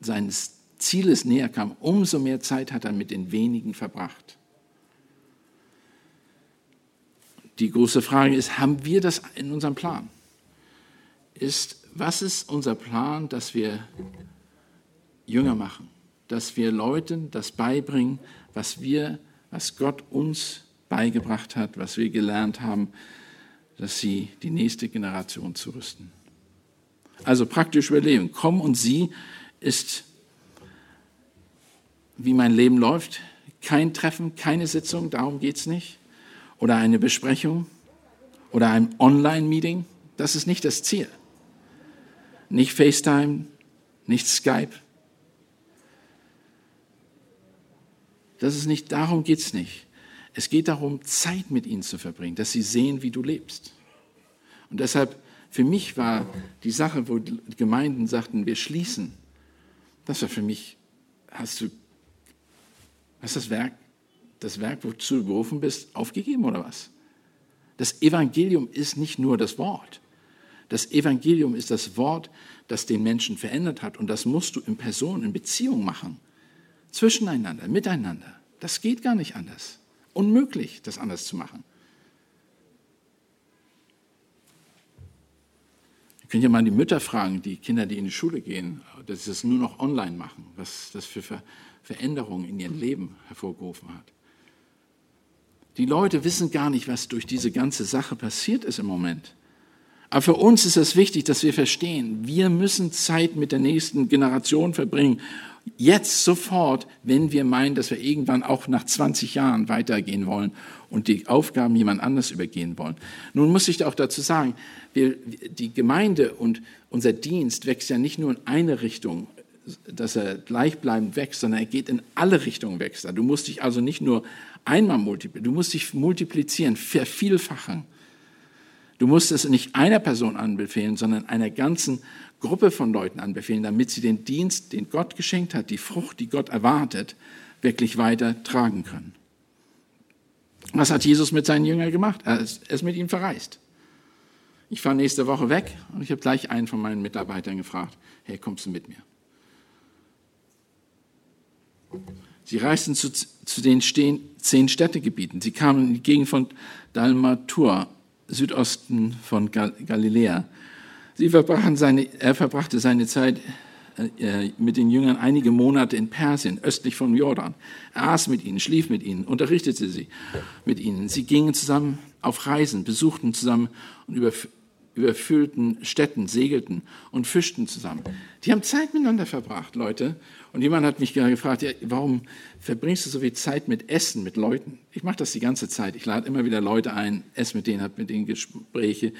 seines Zieles näher kam, umso mehr Zeit hat er mit den wenigen verbracht. Die große Frage ist, haben wir das in unserem Plan? Ist, was ist unser Plan, dass wir Jünger machen, dass wir Leuten das beibringen, was wir, was Gott uns beigebracht hat, was wir gelernt haben, dass sie die nächste Generation zu rüsten. Also praktisch überleben. Komm und sieh ist, wie mein Leben läuft. Kein Treffen, keine Sitzung, darum geht es nicht. Oder eine Besprechung oder ein Online-Meeting. Das ist nicht das Ziel. Nicht FaceTime, nicht Skype. Das ist nicht, darum geht es nicht. Es geht darum, Zeit mit ihnen zu verbringen, dass sie sehen, wie du lebst. Und deshalb, für mich war die Sache, wo die Gemeinden sagten, wir schließen, das war für mich hast du hast das Werk, das Werk, wozu du berufen bist, aufgegeben oder was? Das Evangelium ist nicht nur das Wort. Das Evangelium ist das Wort, das den Menschen verändert hat. Und das musst du in Person, in Beziehung machen. Zwischeneinander, miteinander. Das geht gar nicht anders. Unmöglich, das anders zu machen. Ihr könnt ja mal die Mütter fragen, die Kinder, die in die Schule gehen, dass sie das nur noch online machen, was das für Veränderungen in ihrem Leben hervorgerufen hat. Die Leute wissen gar nicht, was durch diese ganze Sache passiert ist im Moment. Aber für uns ist es wichtig, dass wir verstehen, wir müssen Zeit mit der nächsten Generation verbringen. Jetzt sofort, wenn wir meinen, dass wir irgendwann auch nach 20 Jahren weitergehen wollen und die Aufgaben jemand anders übergehen wollen. Nun muss ich auch dazu sagen, wir, die Gemeinde und unser Dienst wächst ja nicht nur in eine Richtung, dass er gleichbleibend wächst, sondern er geht in alle Richtungen wächst. Du musst dich also nicht nur einmal multiplizieren, du musst dich multiplizieren, vervielfachen. Du musst es nicht einer Person anbefehlen, sondern einer ganzen Gruppe von Leuten anbefehlen, damit sie den Dienst, den Gott geschenkt hat, die Frucht, die Gott erwartet, wirklich weiter tragen können. Was hat Jesus mit seinen Jüngern gemacht? Er ist mit ihnen verreist. Ich fahre nächste Woche weg und ich habe gleich einen von meinen Mitarbeitern gefragt, hey, kommst du mit mir? Sie reisten zu, zu den zehn Städtegebieten. Sie kamen in die Gegend von Dalmatur Südosten von Galiläa. Sie seine, er verbrachte seine Zeit äh, mit den Jüngern einige Monate in Persien, östlich von Jordan. Er aß mit ihnen, schlief mit ihnen, unterrichtete sie mit ihnen. Sie gingen zusammen auf Reisen, besuchten zusammen und überfüllten Städten, segelten und fischten zusammen. Die haben Zeit miteinander verbracht, Leute. Und jemand hat mich gefragt, ja, warum verbringst du so viel Zeit mit Essen, mit Leuten? Ich mache das die ganze Zeit. Ich lade immer wieder Leute ein, esse mit denen, habe mit denen Gespräche.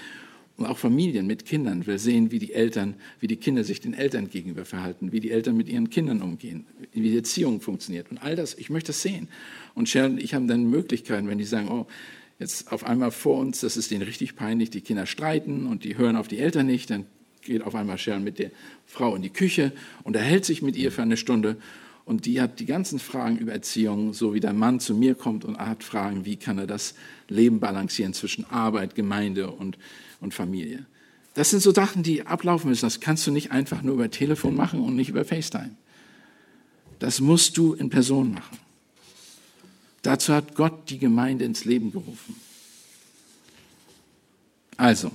Und auch Familien mit Kindern will sehen, wie die Eltern, wie die Kinder sich den Eltern gegenüber verhalten, wie die Eltern mit ihren Kindern umgehen, wie die Erziehung funktioniert. Und all das, ich möchte das sehen. Und Sharon und ich haben dann Möglichkeiten, wenn die sagen, oh, jetzt auf einmal vor uns, das ist denen richtig peinlich, die Kinder streiten und die hören auf die Eltern nicht, dann geht auf einmal Sharon mit der Frau in die Küche und erhält sich mit ihr für eine Stunde. Und die hat die ganzen Fragen über Erziehung, so wie der Mann zu mir kommt und hat Fragen, wie kann er das Leben balancieren zwischen Arbeit, Gemeinde und, und Familie. Das sind so Sachen, die ablaufen müssen. Das kannst du nicht einfach nur über Telefon machen und nicht über FaceTime. Das musst du in Person machen. Dazu hat Gott die Gemeinde ins Leben gerufen. Also,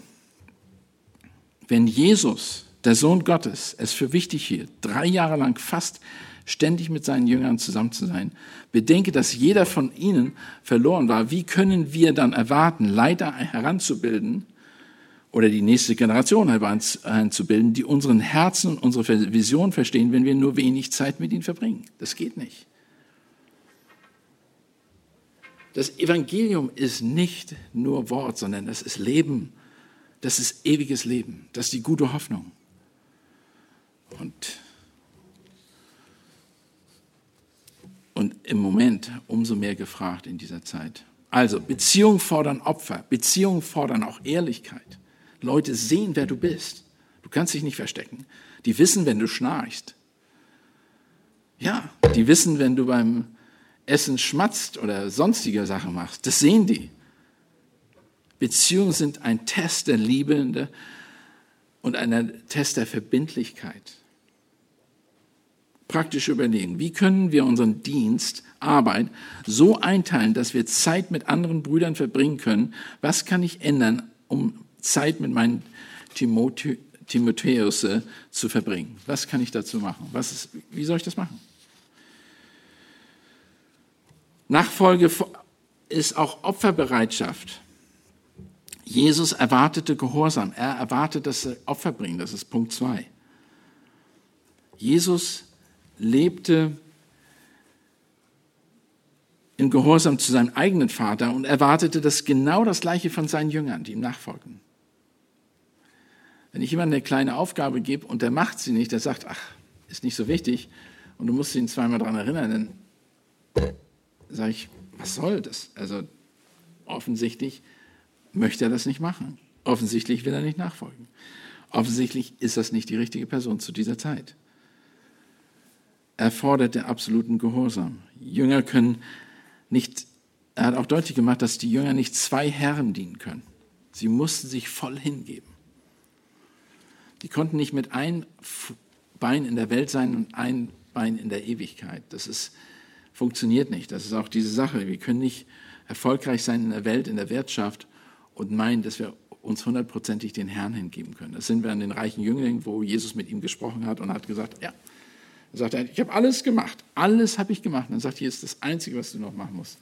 wenn Jesus, der Sohn Gottes, es für wichtig hielt, drei Jahre lang fast ständig mit seinen Jüngern zusammen zu sein, bedenke, dass jeder von ihnen verloren war, wie können wir dann erwarten, Leiter heranzubilden oder die nächste Generation heranzubilden, die unseren Herzen und unsere Vision verstehen, wenn wir nur wenig Zeit mit ihnen verbringen? Das geht nicht. Das Evangelium ist nicht nur Wort, sondern das ist Leben das ist ewiges Leben, das ist die gute Hoffnung. Und, und im Moment umso mehr gefragt in dieser Zeit. Also, Beziehungen fordern Opfer, Beziehungen fordern auch Ehrlichkeit. Leute sehen, wer du bist. Du kannst dich nicht verstecken. Die wissen, wenn du schnarchst. Ja, die wissen, wenn du beim Essen schmatzt oder sonstige Sachen machst. Das sehen die. Beziehungen sind ein Test der Liebe und ein Test der Verbindlichkeit. Praktisch überlegen, wie können wir unseren Dienst, Arbeit so einteilen, dass wir Zeit mit anderen Brüdern verbringen können? Was kann ich ändern, um Zeit mit meinen Timothe Timotheus äh, zu verbringen? Was kann ich dazu machen? Was ist, wie soll ich das machen? Nachfolge ist auch Opferbereitschaft. Jesus erwartete Gehorsam. Er erwartet, dass sie Opfer bringen. Das ist Punkt zwei. Jesus lebte in Gehorsam zu seinem eigenen Vater und erwartete das genau das Gleiche von seinen Jüngern, die ihm nachfolgen. Wenn ich jemandem eine kleine Aufgabe gebe und der macht sie nicht, der sagt, ach, ist nicht so wichtig und du musst ihn zweimal daran erinnern, dann sage ich, was soll das? Also offensichtlich möchte er das nicht machen. Offensichtlich will er nicht nachfolgen. Offensichtlich ist das nicht die richtige Person zu dieser Zeit. erfordert der absoluten Gehorsam. Jünger können nicht, er hat auch deutlich gemacht, dass die Jünger nicht zwei Herren dienen können. Sie mussten sich voll hingeben. Die konnten nicht mit einem Bein in der Welt sein und ein Bein in der Ewigkeit. Das ist, funktioniert nicht. Das ist auch diese Sache. Wir können nicht erfolgreich sein in der Welt, in der Wirtschaft und meinen, dass wir uns hundertprozentig den Herrn hingeben können. Das sind wir an den reichen Jünglingen, wo Jesus mit ihm gesprochen hat und hat gesagt, ja, er sagt, ich habe alles gemacht, alles habe ich gemacht. Und dann sagt Jesus, das Einzige, was du noch machen musst,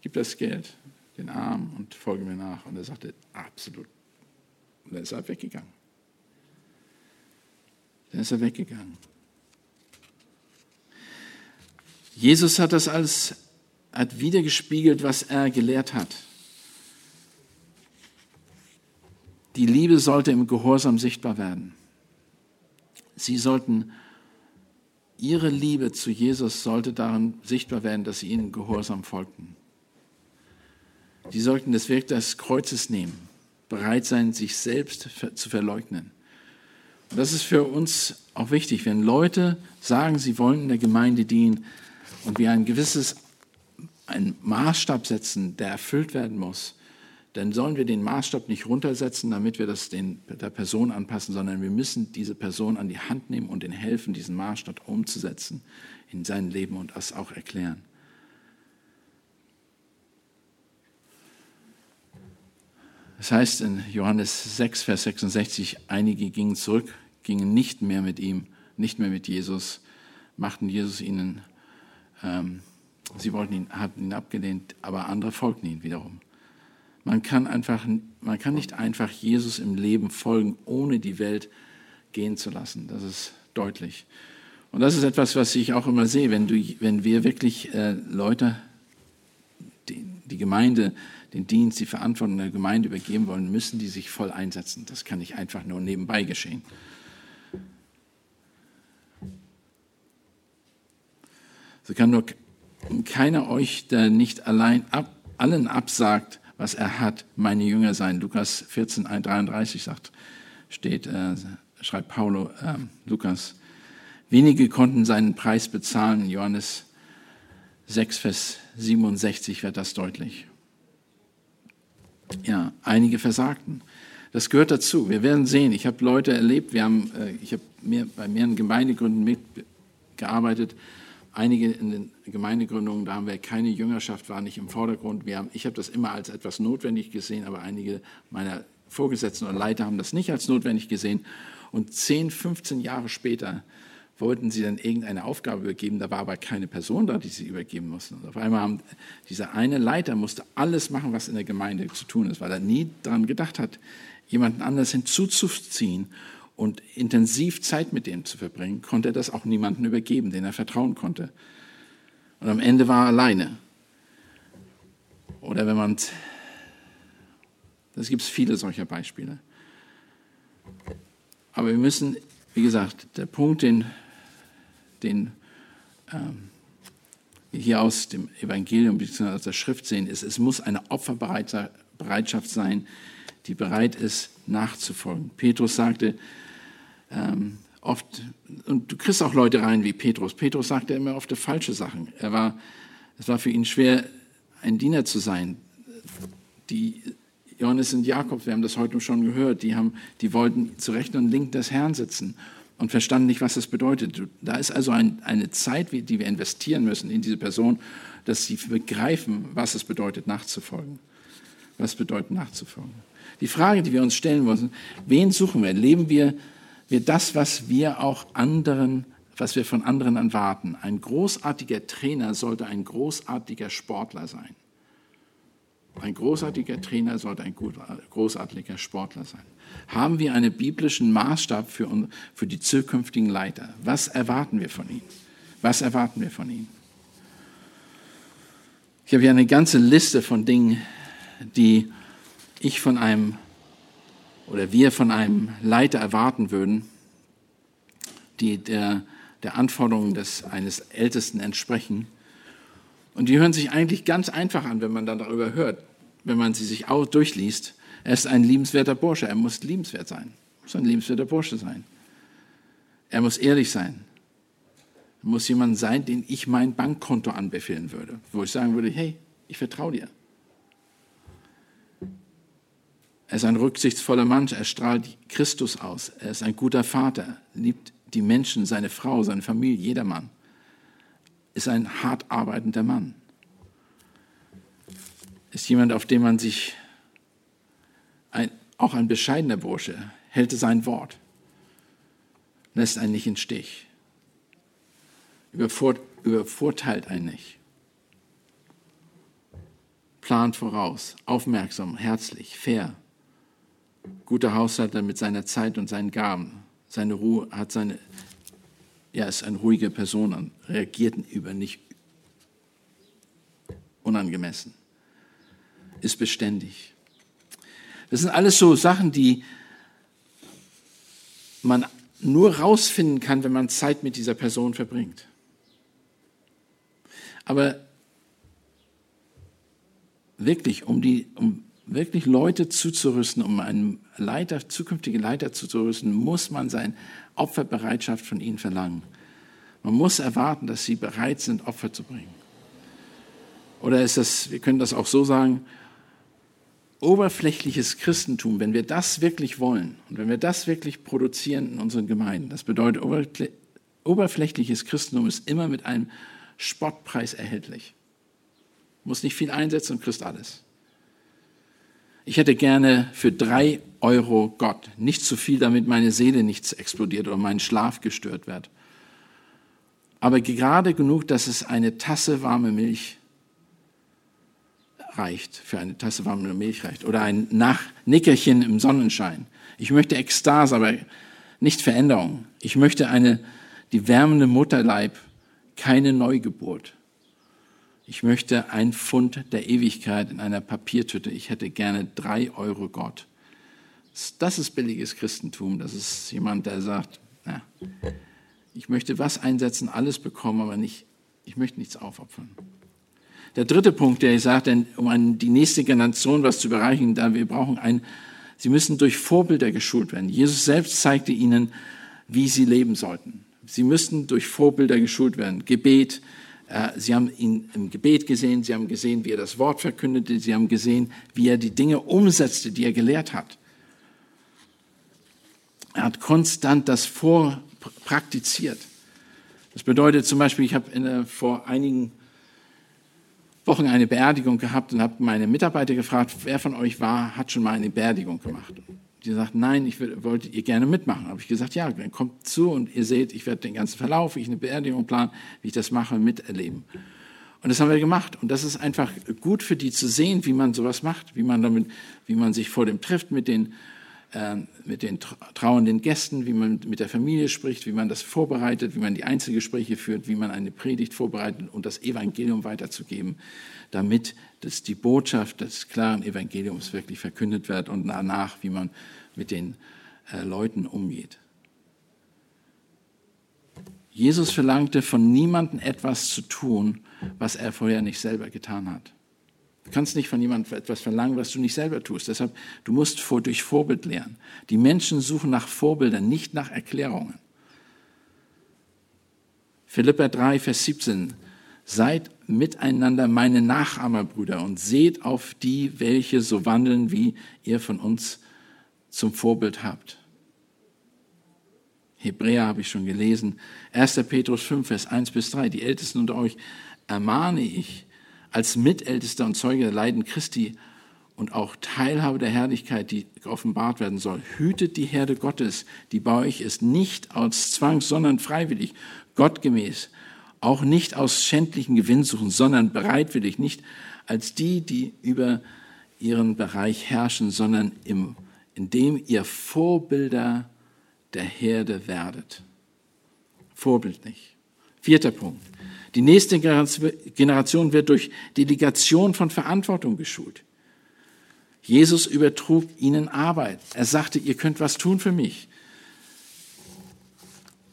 gib das Geld den Arm und folge mir nach. Und er sagte, absolut. Und dann ist er weggegangen. Dann ist er weggegangen. Jesus hat das als, hat wiedergespiegelt, was er gelehrt hat. Die Liebe sollte im Gehorsam sichtbar werden. Sie sollten, ihre Liebe zu Jesus sollte darin sichtbar werden, dass sie ihnen Gehorsam folgten. Sie sollten das Werk des Kreuzes nehmen, bereit sein, sich selbst zu verleugnen. Und das ist für uns auch wichtig, wenn Leute sagen, sie wollen in der Gemeinde dienen und wir ein gewisses einen Maßstab setzen, der erfüllt werden muss, dann sollen wir den Maßstab nicht runtersetzen, damit wir das den, der Person anpassen, sondern wir müssen diese Person an die Hand nehmen und ihnen helfen, diesen Maßstab umzusetzen in sein Leben und das auch erklären. Das heißt in Johannes 6, Vers 66, einige gingen zurück, gingen nicht mehr mit ihm, nicht mehr mit Jesus, machten Jesus ihnen, ähm, sie wollten ihn, hatten ihn abgelehnt, aber andere folgten ihm wiederum. Man kann, einfach, man kann nicht einfach Jesus im Leben folgen, ohne die Welt gehen zu lassen. Das ist deutlich. Und das ist etwas, was ich auch immer sehe, wenn, du, wenn wir wirklich äh, Leute, die, die Gemeinde, den Dienst, die Verantwortung der Gemeinde übergeben wollen, müssen die sich voll einsetzen. Das kann nicht einfach nur nebenbei geschehen. So kann nur keiner euch, der nicht allein ab, allen absagt, was er hat, meine Jünger sein. Lukas 14, 33 sagt, steht, äh, schreibt Paulo, äh, Lukas. Wenige konnten seinen Preis bezahlen. Johannes 6, Vers 67 wird das deutlich. Ja, einige versagten. Das gehört dazu. Wir werden sehen. Ich habe Leute erlebt, wir haben, äh, ich habe mehr, bei mehreren Gemeindegründen mitgearbeitet. Einige in den Gemeindegründungen, da haben wir keine Jüngerschaft, war nicht im Vordergrund. Wir haben, ich habe das immer als etwas notwendig gesehen, aber einige meiner Vorgesetzten und Leiter haben das nicht als notwendig gesehen. Und 10, 15 Jahre später wollten sie dann irgendeine Aufgabe übergeben, da war aber keine Person da, die sie übergeben mussten. Und auf einmal haben dieser eine Leiter musste alles machen, was in der Gemeinde zu tun ist, weil er nie daran gedacht hat, jemanden anders hinzuzuziehen und intensiv Zeit mit dem zu verbringen, konnte er das auch niemandem übergeben, den er vertrauen konnte. Und am Ende war er alleine. Oder wenn man, das gibt es viele solcher Beispiele. Aber wir müssen, wie gesagt, der Punkt, den den ähm, hier aus dem Evangelium bzw. aus der Schrift sehen, ist, es muss eine Opferbereitschaft sein, die bereit ist, nachzufolgen. Petrus sagte ähm, oft, und du kriegst auch Leute rein wie Petrus. Petrus sagte immer oft falsche Sachen. Er war, es war für ihn schwer, ein Diener zu sein. Die Johannes und Jakob, wir haben das heute schon gehört, die, haben, die wollten zu Rechten und Linken des Herrn sitzen und verstanden nicht, was das bedeutet. Da ist also ein, eine Zeit, die wir investieren müssen in diese Person, dass sie begreifen, was es bedeutet, nachzufolgen. Was bedeutet nachzufolgen? Die Frage, die wir uns stellen müssen, wen suchen wir? Leben wir, wir das, was wir auch anderen, was wir von anderen erwarten? Ein großartiger Trainer sollte ein großartiger Sportler sein. Ein großartiger Trainer sollte ein großartiger Sportler sein. Haben wir einen biblischen Maßstab für, für die zukünftigen Leiter? Was erwarten wir von ihnen? Was erwarten wir von ihnen? Ich habe hier eine ganze Liste von Dingen, die ich von einem oder wir von einem Leiter erwarten würden, die der, der Anforderungen des, eines Ältesten entsprechen. Und die hören sich eigentlich ganz einfach an, wenn man dann darüber hört, wenn man sie sich auch durchliest. Er ist ein liebenswerter Bursche, er muss liebenswert sein. Er muss ein liebenswerter Bursche sein. Er muss ehrlich sein. muss jemand sein, den ich mein Bankkonto anbefehlen würde, wo ich sagen würde, hey, ich vertraue dir. Er ist ein rücksichtsvoller Mensch, er strahlt Christus aus, er ist ein guter Vater, liebt die Menschen, seine Frau, seine Familie, jedermann. Ist ein hart arbeitender Mann. Ist jemand, auf den man sich, ein, auch ein bescheidener Bursche, hält sein Wort, lässt einen nicht in Stich, übervorteilt einen nicht, plant voraus, aufmerksam, herzlich, fair, guter Haushalter mit seiner Zeit und seinen Gaben. Seine Ruhe hat seine, er ist eine ruhige Person reagiert über nicht unangemessen, ist beständig. Das sind alles so Sachen, die man nur rausfinden kann, wenn man Zeit mit dieser Person verbringt. Aber wirklich, um, die, um wirklich Leute zuzurüsten, um einen Leiter, zukünftige Leiter zuzurüsten, muss man seine Opferbereitschaft von ihnen verlangen. Man muss erwarten, dass sie bereit sind, Opfer zu bringen. Oder ist das, wir können das auch so sagen, oberflächliches Christentum, wenn wir das wirklich wollen und wenn wir das wirklich produzieren in unseren Gemeinden, das bedeutet, oberflächliches Christentum ist immer mit einem Spottpreis erhältlich. Muss nicht viel einsetzen und kriegst alles. Ich hätte gerne für drei Euro Gott. Nicht zu viel, damit meine Seele nichts explodiert oder mein Schlaf gestört wird. Aber gerade genug, dass es eine Tasse warme Milch reicht, für eine Tasse warme Milch reicht. Oder ein Nachnickerchen im Sonnenschein. Ich möchte Ekstase, aber nicht Veränderung. Ich möchte eine, die wärmende Mutterleib, keine Neugeburt. Ich möchte ein Pfund der Ewigkeit in einer Papiertüte. Ich hätte gerne drei Euro Gott. Das ist billiges Christentum. Das ist jemand, der sagt, na, ich möchte was einsetzen, alles bekommen, aber nicht, ich möchte nichts aufopfern. Der dritte Punkt, der ich sagte, um an die nächste Generation was zu bereichen, da wir brauchen ein, sie müssen durch Vorbilder geschult werden. Jesus selbst zeigte ihnen, wie sie leben sollten. Sie müssten durch Vorbilder geschult werden. Gebet, sie haben ihn im Gebet gesehen, sie haben gesehen, wie er das Wort verkündete, sie haben gesehen, wie er die Dinge umsetzte, die er gelehrt hat. Er hat konstant das vorpraktiziert. Das bedeutet zum Beispiel, ich habe vor einigen Wochen eine Beerdigung gehabt und habe meine Mitarbeiter gefragt, wer von euch war, hat schon mal eine Beerdigung gemacht die sagt, nein, ich wollte ihr gerne mitmachen. Habe ich gesagt, ja, dann kommt zu und ihr seht, ich werde den ganzen Verlauf, wie ich eine Beerdigung plane, wie ich das mache, miterleben. Und das haben wir gemacht. Und das ist einfach gut für die zu sehen, wie man sowas macht, wie man damit, wie man sich vor dem trifft mit den, mit den trauenden Gästen, wie man mit der Familie spricht, wie man das vorbereitet, wie man die Einzelgespräche führt, wie man eine Predigt vorbereitet und das Evangelium weiterzugeben, damit dass die Botschaft des klaren Evangeliums wirklich verkündet wird und danach, wie man mit den äh, Leuten umgeht. Jesus verlangte von niemandem etwas zu tun, was er vorher nicht selber getan hat. Du kannst nicht von jemandem etwas verlangen, was du nicht selber tust. Deshalb, du musst vor, durch Vorbild lernen. Die Menschen suchen nach Vorbildern, nicht nach Erklärungen. Philippa 3, Vers 17. Seid miteinander meine Nachahmerbrüder und seht auf die, welche so wandeln, wie ihr von uns zum Vorbild habt. Hebräer habe ich schon gelesen. 1. Petrus 5, Vers 1 bis 3. Die Ältesten unter euch ermahne ich als Mitältester und Zeuge der Leiden Christi und auch Teilhabe der Herrlichkeit, die offenbart werden soll. Hütet die Herde Gottes, die bei euch ist, nicht aus Zwang, sondern freiwillig, gottgemäß auch nicht aus schändlichen Gewinnsuchen, sondern bereitwillig, nicht als die, die über ihren Bereich herrschen, sondern im, indem ihr Vorbilder der Herde werdet. Vorbildlich. Vierter Punkt. Die nächste Generation wird durch Delegation von Verantwortung geschult. Jesus übertrug ihnen Arbeit. Er sagte, ihr könnt was tun für mich.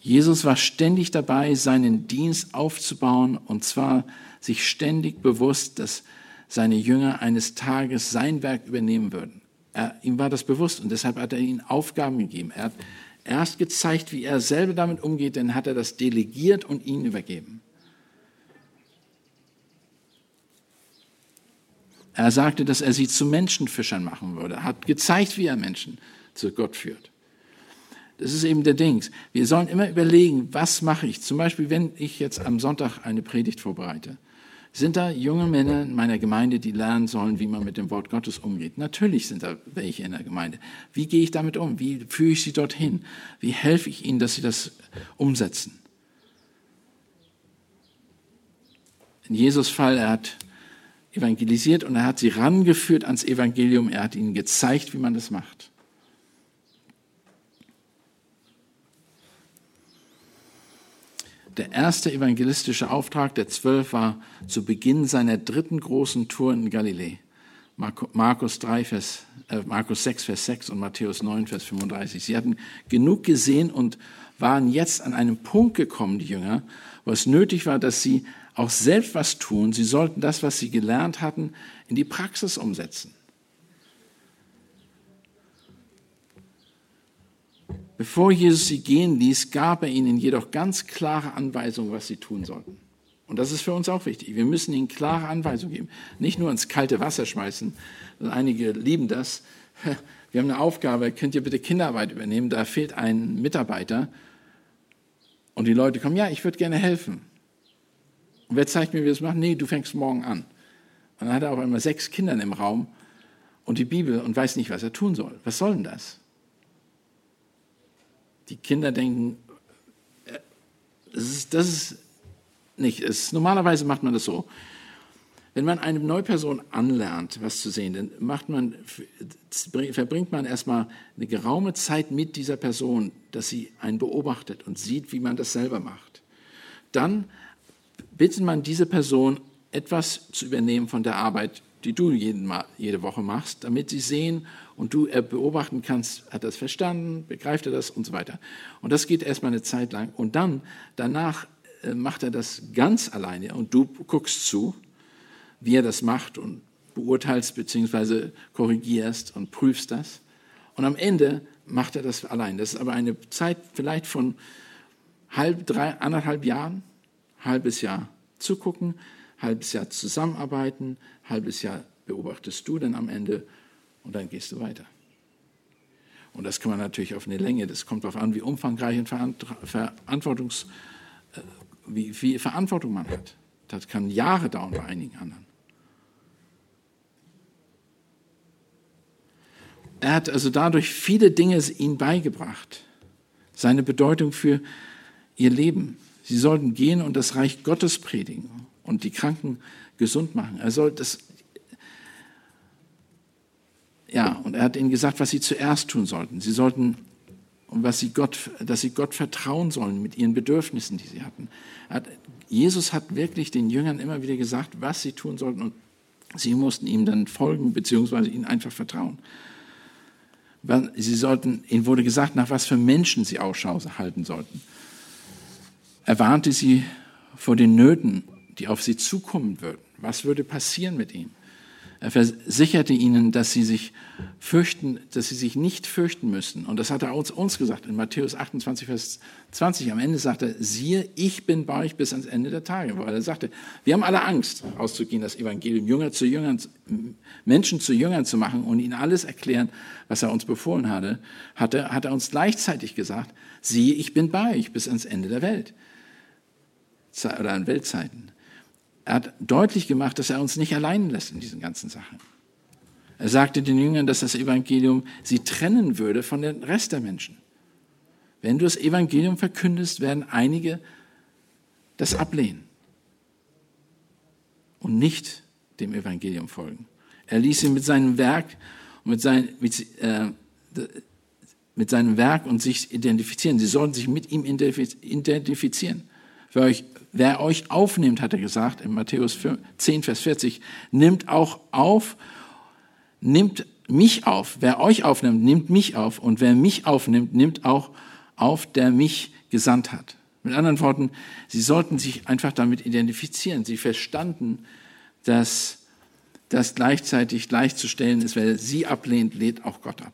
Jesus war ständig dabei, seinen Dienst aufzubauen und zwar sich ständig bewusst, dass seine Jünger eines Tages sein Werk übernehmen würden. Er, ihm war das bewusst und deshalb hat er ihnen Aufgaben gegeben. Er hat, erst gezeigt, wie er selber damit umgeht, dann hat er das delegiert und ihnen übergeben. Er sagte, dass er sie zu Menschenfischern machen würde, er hat gezeigt, wie er Menschen zu Gott führt. Das ist eben der Dings. Wir sollen immer überlegen, was mache ich? Zum Beispiel, wenn ich jetzt am Sonntag eine Predigt vorbereite. Sind da junge Männer in meiner Gemeinde, die lernen sollen, wie man mit dem Wort Gottes umgeht? Natürlich sind da welche in der Gemeinde. Wie gehe ich damit um? Wie führe ich sie dorthin? Wie helfe ich ihnen, dass sie das umsetzen? In Jesus Fall, er hat evangelisiert und er hat sie rangeführt ans Evangelium. Er hat ihnen gezeigt, wie man das macht. Der erste evangelistische Auftrag der Zwölf war zu Beginn seiner dritten großen Tour in Galiläa. Markus, 3, Vers, äh, Markus 6, Vers 6 und Matthäus 9, Vers 35. Sie hatten genug gesehen und waren jetzt an einem Punkt gekommen, die Jünger, wo es nötig war, dass sie auch selbst was tun. Sie sollten das, was sie gelernt hatten, in die Praxis umsetzen. Bevor Jesus sie gehen ließ, gab er ihnen jedoch ganz klare Anweisungen, was sie tun sollten. Und das ist für uns auch wichtig. Wir müssen ihnen klare Anweisungen geben. Nicht nur ins kalte Wasser schmeißen. Einige lieben das. Wir haben eine Aufgabe, könnt ihr bitte Kinderarbeit übernehmen? Da fehlt ein Mitarbeiter. Und die Leute kommen, ja, ich würde gerne helfen. Und wer zeigt mir, wie wir das machen? Nee, du fängst morgen an. Und dann hat er auf einmal sechs Kinder im Raum und die Bibel und weiß nicht, was er tun soll. Was soll denn das? Die Kinder denken, äh, das ist, das ist nicht. Es, normalerweise macht man das so. Wenn man eine neue Person anlernt, was zu sehen, dann macht man, verbringt man erstmal eine geraume Zeit mit dieser Person, dass sie einen beobachtet und sieht, wie man das selber macht. Dann bittet man diese Person, etwas zu übernehmen von der Arbeit, die du jeden, jede Woche machst, damit sie sehen und du beobachten kannst, hat er das verstanden, begreift er das und so weiter. Und das geht erstmal eine Zeit lang. Und dann, danach äh, macht er das ganz alleine und du guckst zu, wie er das macht und beurteilst bzw. korrigierst und prüfst das. Und am Ende macht er das allein. Das ist aber eine Zeit vielleicht von halb, drei, anderthalb Jahren, halbes Jahr zugucken, halbes Jahr zusammenarbeiten, halbes Jahr beobachtest du dann am Ende und dann gehst du weiter. Und das kann man natürlich auf eine Länge, das kommt darauf an, wie umfangreich und Verantwortungs, äh, wie viel Verantwortung man hat. Das kann Jahre dauern bei einigen anderen. Er hat also dadurch viele Dinge ihnen beigebracht. Seine Bedeutung für ihr Leben. Sie sollten gehen und das Reich Gottes predigen und die Kranken gesund machen. Er soll das ja, und er hat ihnen gesagt, was sie zuerst tun sollten. Sie sollten, was sie Gott, dass sie Gott vertrauen sollen mit ihren Bedürfnissen, die sie hatten. Hat, Jesus hat wirklich den Jüngern immer wieder gesagt, was sie tun sollten und sie mussten ihm dann folgen, beziehungsweise ihnen einfach vertrauen. Sie sollten, ihnen wurde gesagt, nach was für Menschen sie Ausschau halten sollten. Er warnte sie vor den Nöten, die auf sie zukommen würden. Was würde passieren mit ihm? Er versicherte ihnen, dass sie sich fürchten, dass sie sich nicht fürchten müssten. Und das hat er uns, uns gesagt in Matthäus 28, Vers 20. Am Ende sagte er, siehe, ich bin bei euch bis ans Ende der Tage. Weil er sagte, wir haben alle Angst, auszugehen, das Evangelium Jünger zu Jüngern, Menschen zu Jüngern zu machen und ihnen alles erklären, was er uns befohlen hatte, hatte, hat er uns gleichzeitig gesagt, siehe, ich bin bei euch bis ans Ende der Welt. Oder an Weltzeiten. Er hat deutlich gemacht, dass er uns nicht allein lässt in diesen ganzen Sachen. Er sagte den Jüngern, dass das Evangelium sie trennen würde von dem Rest der Menschen. Wenn du das Evangelium verkündest, werden einige das ablehnen und nicht dem Evangelium folgen. Er ließ sie mit seinem Werk und mit, sein, mit, äh, mit seinem Werk und sich identifizieren. Sie sollten sich mit ihm identifizieren. Für euch wer euch aufnimmt, hat er gesagt in Matthäus 10, Vers 40, nimmt auch auf, nimmt mich auf. Wer euch aufnimmt, nimmt mich auf. Und wer mich aufnimmt, nimmt auch auf, der mich gesandt hat. Mit anderen Worten, sie sollten sich einfach damit identifizieren. Sie verstanden, dass das gleichzeitig gleichzustellen ist. Wer sie ablehnt, lehnt auch Gott ab.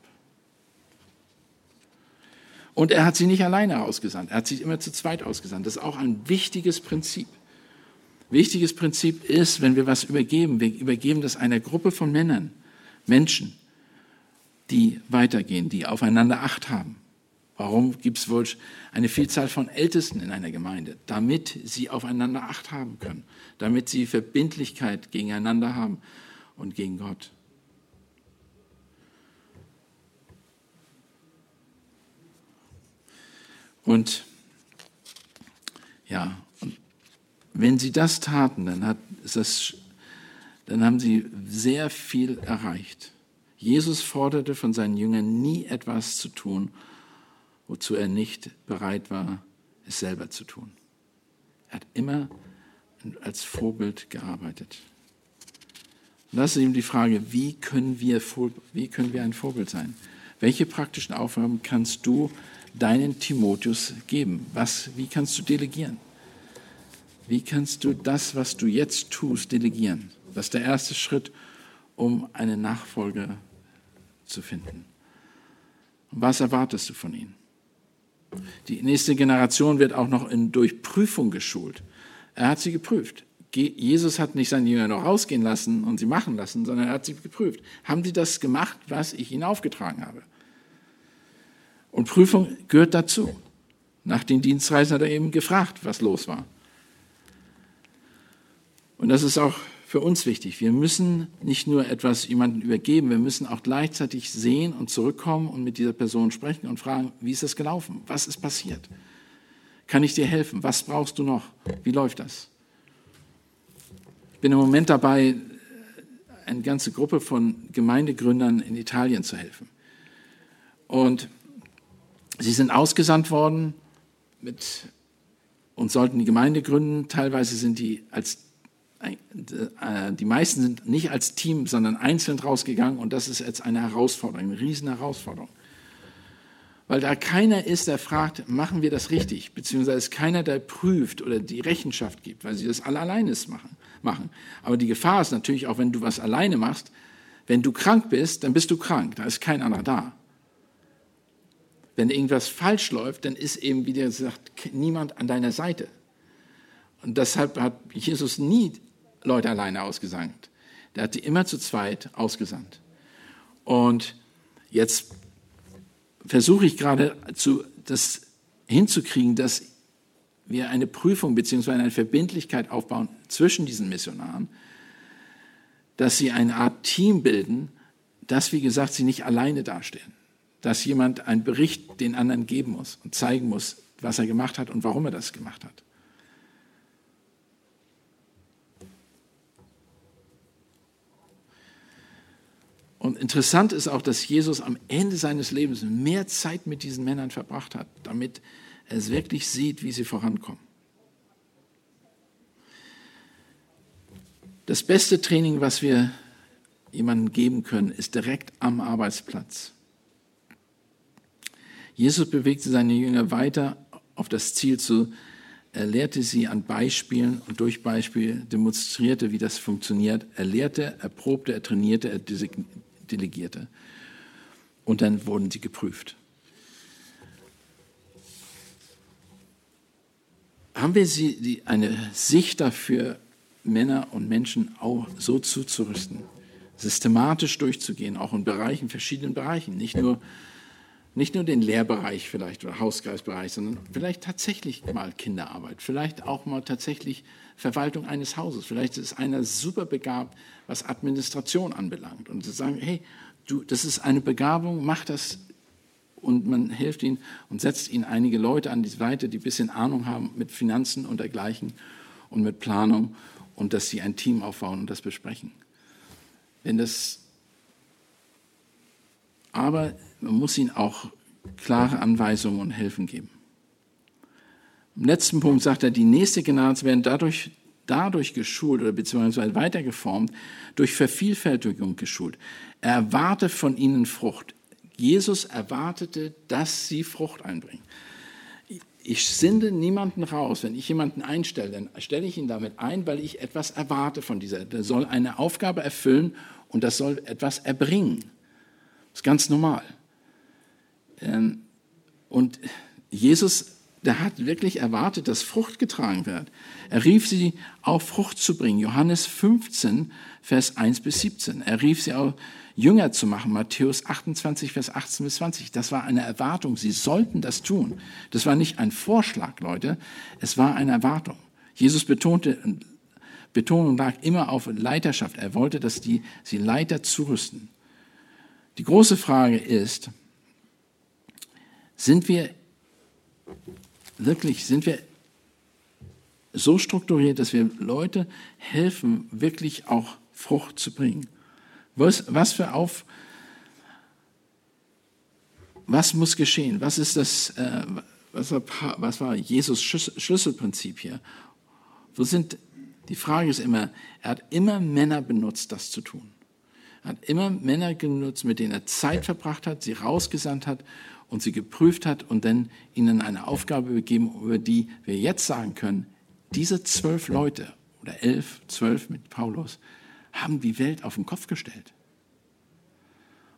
Und er hat sie nicht alleine ausgesandt, er hat sie immer zu zweit ausgesandt. Das ist auch ein wichtiges Prinzip. Wichtiges Prinzip ist, wenn wir was übergeben, wir übergeben das einer Gruppe von Männern, Menschen, die weitergehen, die aufeinander Acht haben. Warum gibt es wohl eine Vielzahl von Ältesten in einer Gemeinde? Damit sie aufeinander Acht haben können, damit sie Verbindlichkeit gegeneinander haben und gegen Gott. Und ja, wenn sie das taten, dann, hat, das, dann haben sie sehr viel erreicht. Jesus forderte von seinen Jüngern nie etwas zu tun, wozu er nicht bereit war, es selber zu tun. Er hat immer als Vorbild gearbeitet. Und das ist eben die Frage, wie können, wir, wie können wir ein Vorbild sein? Welche praktischen Aufgaben kannst du deinen Timotheus geben? Was, wie kannst du delegieren? Wie kannst du das, was du jetzt tust, delegieren? Das ist der erste Schritt, um eine Nachfolge zu finden. Was erwartest du von ihnen? Die nächste Generation wird auch noch in Durchprüfung geschult. Er hat sie geprüft. Jesus hat nicht seine Jünger noch rausgehen lassen und sie machen lassen, sondern er hat sie geprüft. Haben sie das gemacht, was ich ihnen aufgetragen habe? Und Prüfung gehört dazu. Nach den Dienstreisen hat er eben gefragt, was los war. Und das ist auch für uns wichtig. Wir müssen nicht nur etwas jemandem übergeben, wir müssen auch gleichzeitig sehen und zurückkommen und mit dieser Person sprechen und fragen, wie ist das gelaufen? Was ist passiert? Kann ich dir helfen? Was brauchst du noch? Wie läuft das? Ich bin im Moment dabei, eine ganze Gruppe von Gemeindegründern in Italien zu helfen. Und sie sind ausgesandt worden mit, und sollten die Gemeinde gründen. Teilweise sind die als äh, die meisten sind nicht als Team, sondern einzeln rausgegangen und das ist jetzt eine Herausforderung, eine riesen Herausforderung. Weil da keiner ist, der fragt, machen wir das richtig, beziehungsweise ist keiner, der prüft oder die Rechenschaft gibt, weil sie das alle alleine machen. machen. Aber die Gefahr ist natürlich auch, wenn du was alleine machst, wenn du krank bist, dann bist du krank, da ist kein anderer da. Wenn irgendwas falsch läuft, dann ist eben, wie dir gesagt, niemand an deiner Seite. Und deshalb hat Jesus nie Leute alleine ausgesandt. Der hat die immer zu zweit ausgesandt. Und jetzt versuche ich gerade zu, das hinzukriegen, dass wir eine Prüfung bzw. eine Verbindlichkeit aufbauen zwischen diesen Missionaren, dass sie eine Art Team bilden, dass, wie gesagt, sie nicht alleine dastehen, dass jemand einen Bericht den anderen geben muss und zeigen muss, was er gemacht hat und warum er das gemacht hat. Und interessant ist auch, dass Jesus am Ende seines Lebens mehr Zeit mit diesen Männern verbracht hat, damit er es wirklich sieht, wie sie vorankommen. Das beste Training, was wir jemandem geben können, ist direkt am Arbeitsplatz. Jesus bewegte seine Jünger weiter auf das Ziel zu. Er lehrte sie an Beispielen und durch Beispiele demonstrierte, wie das funktioniert. Er lehrte, er probte, er trainierte, er Delegierte. Und dann wurden sie geprüft. Haben wir sie, die, eine Sicht dafür, Männer und Menschen auch so zuzurüsten, systematisch durchzugehen, auch in Bereichen, verschiedenen Bereichen, nicht nur, nicht nur den Lehrbereich vielleicht oder Hauskreisbereich, sondern vielleicht tatsächlich mal Kinderarbeit, vielleicht auch mal tatsächlich Verwaltung eines Hauses. Vielleicht ist einer super begabt, was Administration anbelangt. Und sie sagen, hey, du, das ist eine Begabung, mach das. Und man hilft ihnen und setzt ihnen einige Leute an die Seite, die ein bisschen Ahnung haben mit Finanzen und dergleichen und mit Planung und dass sie ein Team aufbauen und das besprechen. Wenn das, aber man muss ihnen auch klare Anweisungen und Hilfen geben. Im letzten Punkt sagt er, die nächste Generation werden dadurch, dadurch geschult oder beziehungsweise weitergeformt, durch Vervielfältigung geschult. Er erwarte von ihnen Frucht. Jesus erwartete, dass sie Frucht einbringen. Ich sende niemanden raus. Wenn ich jemanden einstelle, dann stelle ich ihn damit ein, weil ich etwas erwarte von dieser. Der soll eine Aufgabe erfüllen und das soll etwas erbringen. Das ist ganz normal. Ähm, Und Jesus, der hat wirklich erwartet, dass Frucht getragen wird. Er rief sie auf, Frucht zu bringen. Johannes 15, Vers 1 bis 17. Er rief sie auf, Jünger zu machen. Matthäus 28, Vers 18 bis 20. Das war eine Erwartung. Sie sollten das tun. Das war nicht ein Vorschlag, Leute. Es war eine Erwartung. Jesus betonte, Betonung lag immer auf Leiterschaft. Er wollte, dass die, sie Leiter zurüsten. Die große Frage ist, sind wir wirklich, sind wir so strukturiert, dass wir Leute helfen, wirklich auch Frucht zu bringen? Was, was für auf, was muss geschehen? Was ist das, äh, was, war, was war Jesus Schlüsselprinzip hier? Wo sind, die Frage ist immer, er hat immer Männer benutzt, das zu tun. Er hat immer Männer genutzt, mit denen er Zeit verbracht hat, sie rausgesandt hat und sie geprüft hat und dann ihnen eine Aufgabe gegeben, über die wir jetzt sagen können, diese zwölf Leute oder elf, zwölf mit Paulus haben die Welt auf den Kopf gestellt.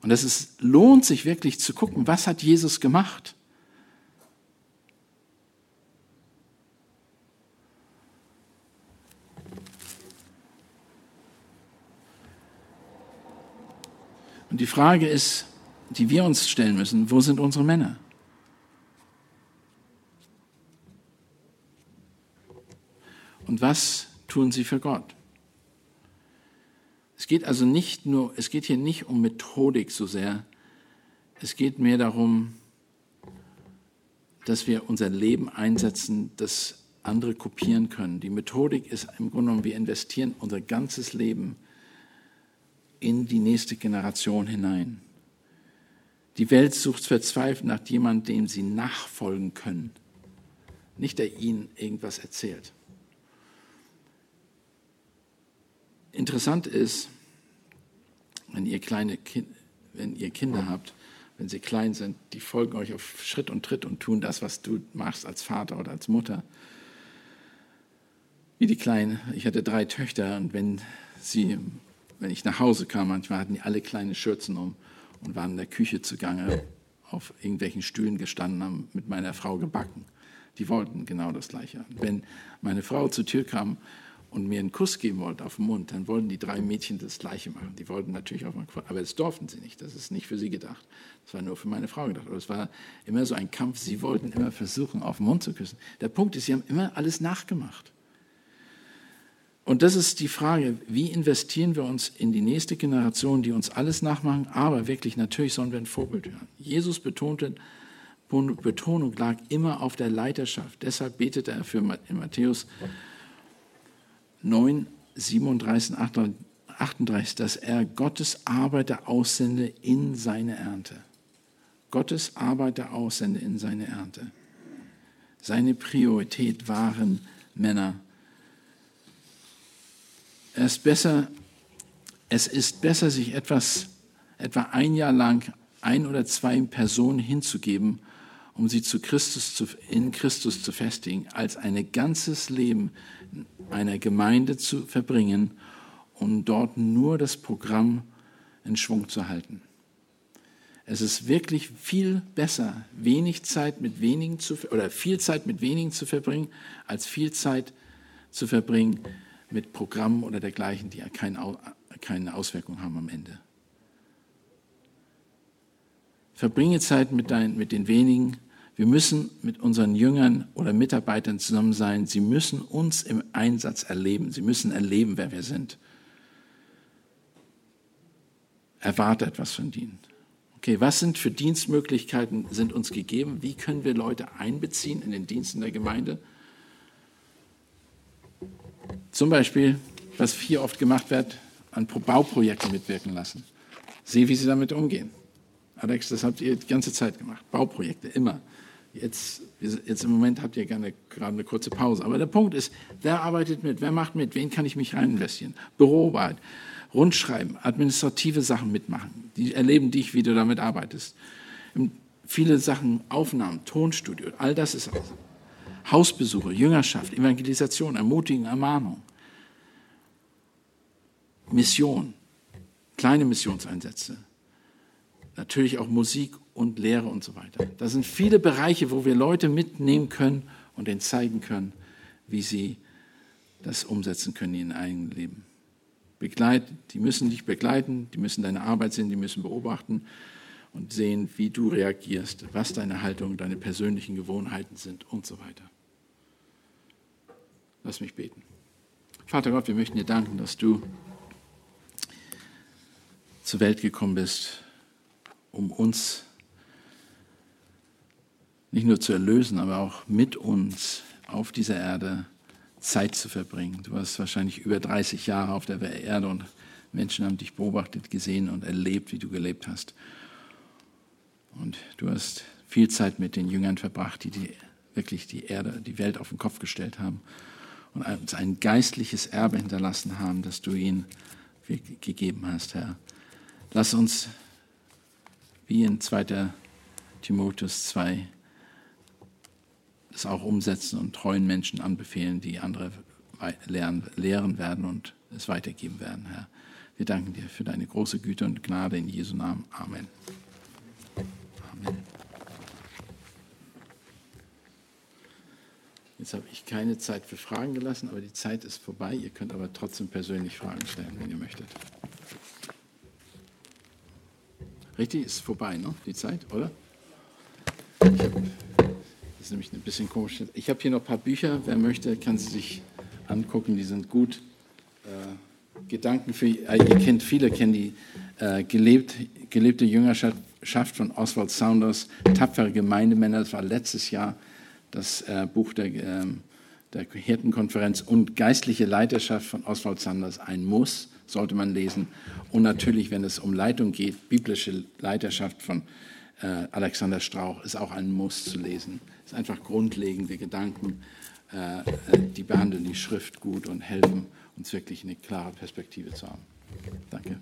Und es ist, lohnt sich wirklich zu gucken, was hat Jesus gemacht? Und die Frage ist, die wir uns stellen müssen, wo sind unsere Männer? Und was tun sie für Gott? Es geht also nicht nur, es geht hier nicht um Methodik so sehr. Es geht mehr darum, dass wir unser Leben einsetzen, das andere kopieren können. Die Methodik ist im Grunde genommen, wir investieren unser ganzes Leben in die nächste Generation hinein. Die Welt sucht verzweifelt nach jemandem, dem sie nachfolgen können, nicht der ihnen irgendwas erzählt. Interessant ist, wenn ihr kleine kind, wenn ihr Kinder habt, wenn sie klein sind, die folgen euch auf Schritt und Tritt und tun das, was du machst als Vater oder als Mutter. Wie die Kleinen, ich hatte drei Töchter und wenn sie wenn ich nach Hause kam, manchmal hatten die alle kleine Schürzen um und waren in der Küche zugange, auf irgendwelchen Stühlen gestanden, haben mit meiner Frau gebacken. Die wollten genau das Gleiche. Wenn meine Frau zur Tür kam und mir einen Kuss geben wollte auf den Mund, dann wollten die drei Mädchen das Gleiche machen. Die wollten natürlich meinen Kuss, aber das durften sie nicht. Das ist nicht für sie gedacht. Das war nur für meine Frau gedacht. Aber es war immer so ein Kampf. Sie wollten immer versuchen, auf den Mund zu küssen. Der Punkt ist, sie haben immer alles nachgemacht. Und das ist die Frage, wie investieren wir uns in die nächste Generation, die uns alles nachmachen, aber wirklich natürlich sollen wir ein Vorbild hören. Jesus betonte, Betonung lag immer auf der Leiterschaft. Deshalb betete er für in Matthäus 9, 37, 38, dass er Gottes Arbeiter aussende in seine Ernte. Gottes Arbeiter aussende in seine Ernte. Seine Priorität waren Männer es, besser, es ist besser, sich etwas, etwa ein Jahr lang ein oder zwei Personen hinzugeben, um sie zu Christus zu, in Christus zu festigen, als ein ganzes Leben einer Gemeinde zu verbringen um dort nur das Programm in Schwung zu halten. Es ist wirklich viel besser, wenig Zeit mit wenigen zu oder viel Zeit mit wenigen zu verbringen, als viel Zeit zu verbringen mit Programmen oder dergleichen, die keine Auswirkung haben am Ende. Verbringe Zeit mit, dein, mit den wenigen. Wir müssen mit unseren Jüngern oder Mitarbeitern zusammen sein. Sie müssen uns im Einsatz erleben. Sie müssen erleben, wer wir sind. Erwarte etwas von ihnen. Okay, was sind für Dienstmöglichkeiten sind uns gegeben? Wie können wir Leute einbeziehen in den Diensten der Gemeinde? Zum Beispiel, was hier oft gemacht wird, an Bauprojekten mitwirken lassen. Sehe, wie Sie damit umgehen. Alex, das habt ihr die ganze Zeit gemacht. Bauprojekte, immer. Jetzt, jetzt im Moment habt ihr gerne gerade eine kurze Pause. Aber der Punkt ist, wer arbeitet mit, wer macht mit, wen kann ich mich rein? Büroarbeit, Rundschreiben, administrative Sachen mitmachen. Die erleben dich, wie du damit arbeitest. Viele Sachen, Aufnahmen, Tonstudio, all das ist auch. Hausbesuche, Jüngerschaft, Evangelisation, Ermutigen, Ermahnung, Mission, kleine Missionseinsätze, natürlich auch Musik und Lehre und so weiter. Das sind viele Bereiche, wo wir Leute mitnehmen können und ihnen zeigen können, wie sie das umsetzen können in ihrem eigenen Leben. Begleit, die müssen dich begleiten, die müssen deine Arbeit sehen, die müssen beobachten und sehen, wie du reagierst, was deine Haltung, deine persönlichen Gewohnheiten sind und so weiter. Lass mich beten. Vater Gott, wir möchten dir danken, dass du zur Welt gekommen bist, um uns nicht nur zu erlösen, aber auch mit uns auf dieser Erde Zeit zu verbringen. Du warst wahrscheinlich über 30 Jahre auf der Erde und Menschen haben dich beobachtet, gesehen und erlebt, wie du gelebt hast. Und du hast viel Zeit mit den Jüngern verbracht, die, die wirklich die Erde, die Welt auf den Kopf gestellt haben und uns ein geistliches Erbe hinterlassen haben, das du ihnen gegeben hast, Herr. Lass uns, wie in 2. Timotheus 2, das auch umsetzen und treuen Menschen anbefehlen, die andere lehren werden und es weitergeben werden, Herr. Wir danken dir für deine große Güte und Gnade in Jesu Namen. Amen. Amen. Jetzt habe ich keine Zeit für Fragen gelassen, aber die Zeit ist vorbei. Ihr könnt aber trotzdem persönlich Fragen stellen, wenn ihr möchtet. Richtig, ist vorbei, ne? Die Zeit, oder? das ist nämlich ein bisschen komisch. Ich habe hier noch ein paar Bücher. Wer möchte, kann sie sich angucken. Die sind gut. Äh, Gedanken für, äh, ihr kennt, viele kennen die äh, gelebt, gelebte Jüngerschaft von Oswald Saunders, tapfere Gemeindemänner. Das war letztes Jahr das äh, Buch der, äh, der Hirtenkonferenz und geistliche Leiterschaft von Oswald Sanders, ein Muss, sollte man lesen. Und natürlich, wenn es um Leitung geht, biblische Leiterschaft von äh, Alexander Strauch ist auch ein Muss zu lesen. Es ist einfach grundlegende Gedanken, äh, die behandeln die Schrift gut und helfen uns wirklich eine klare Perspektive zu haben. Danke.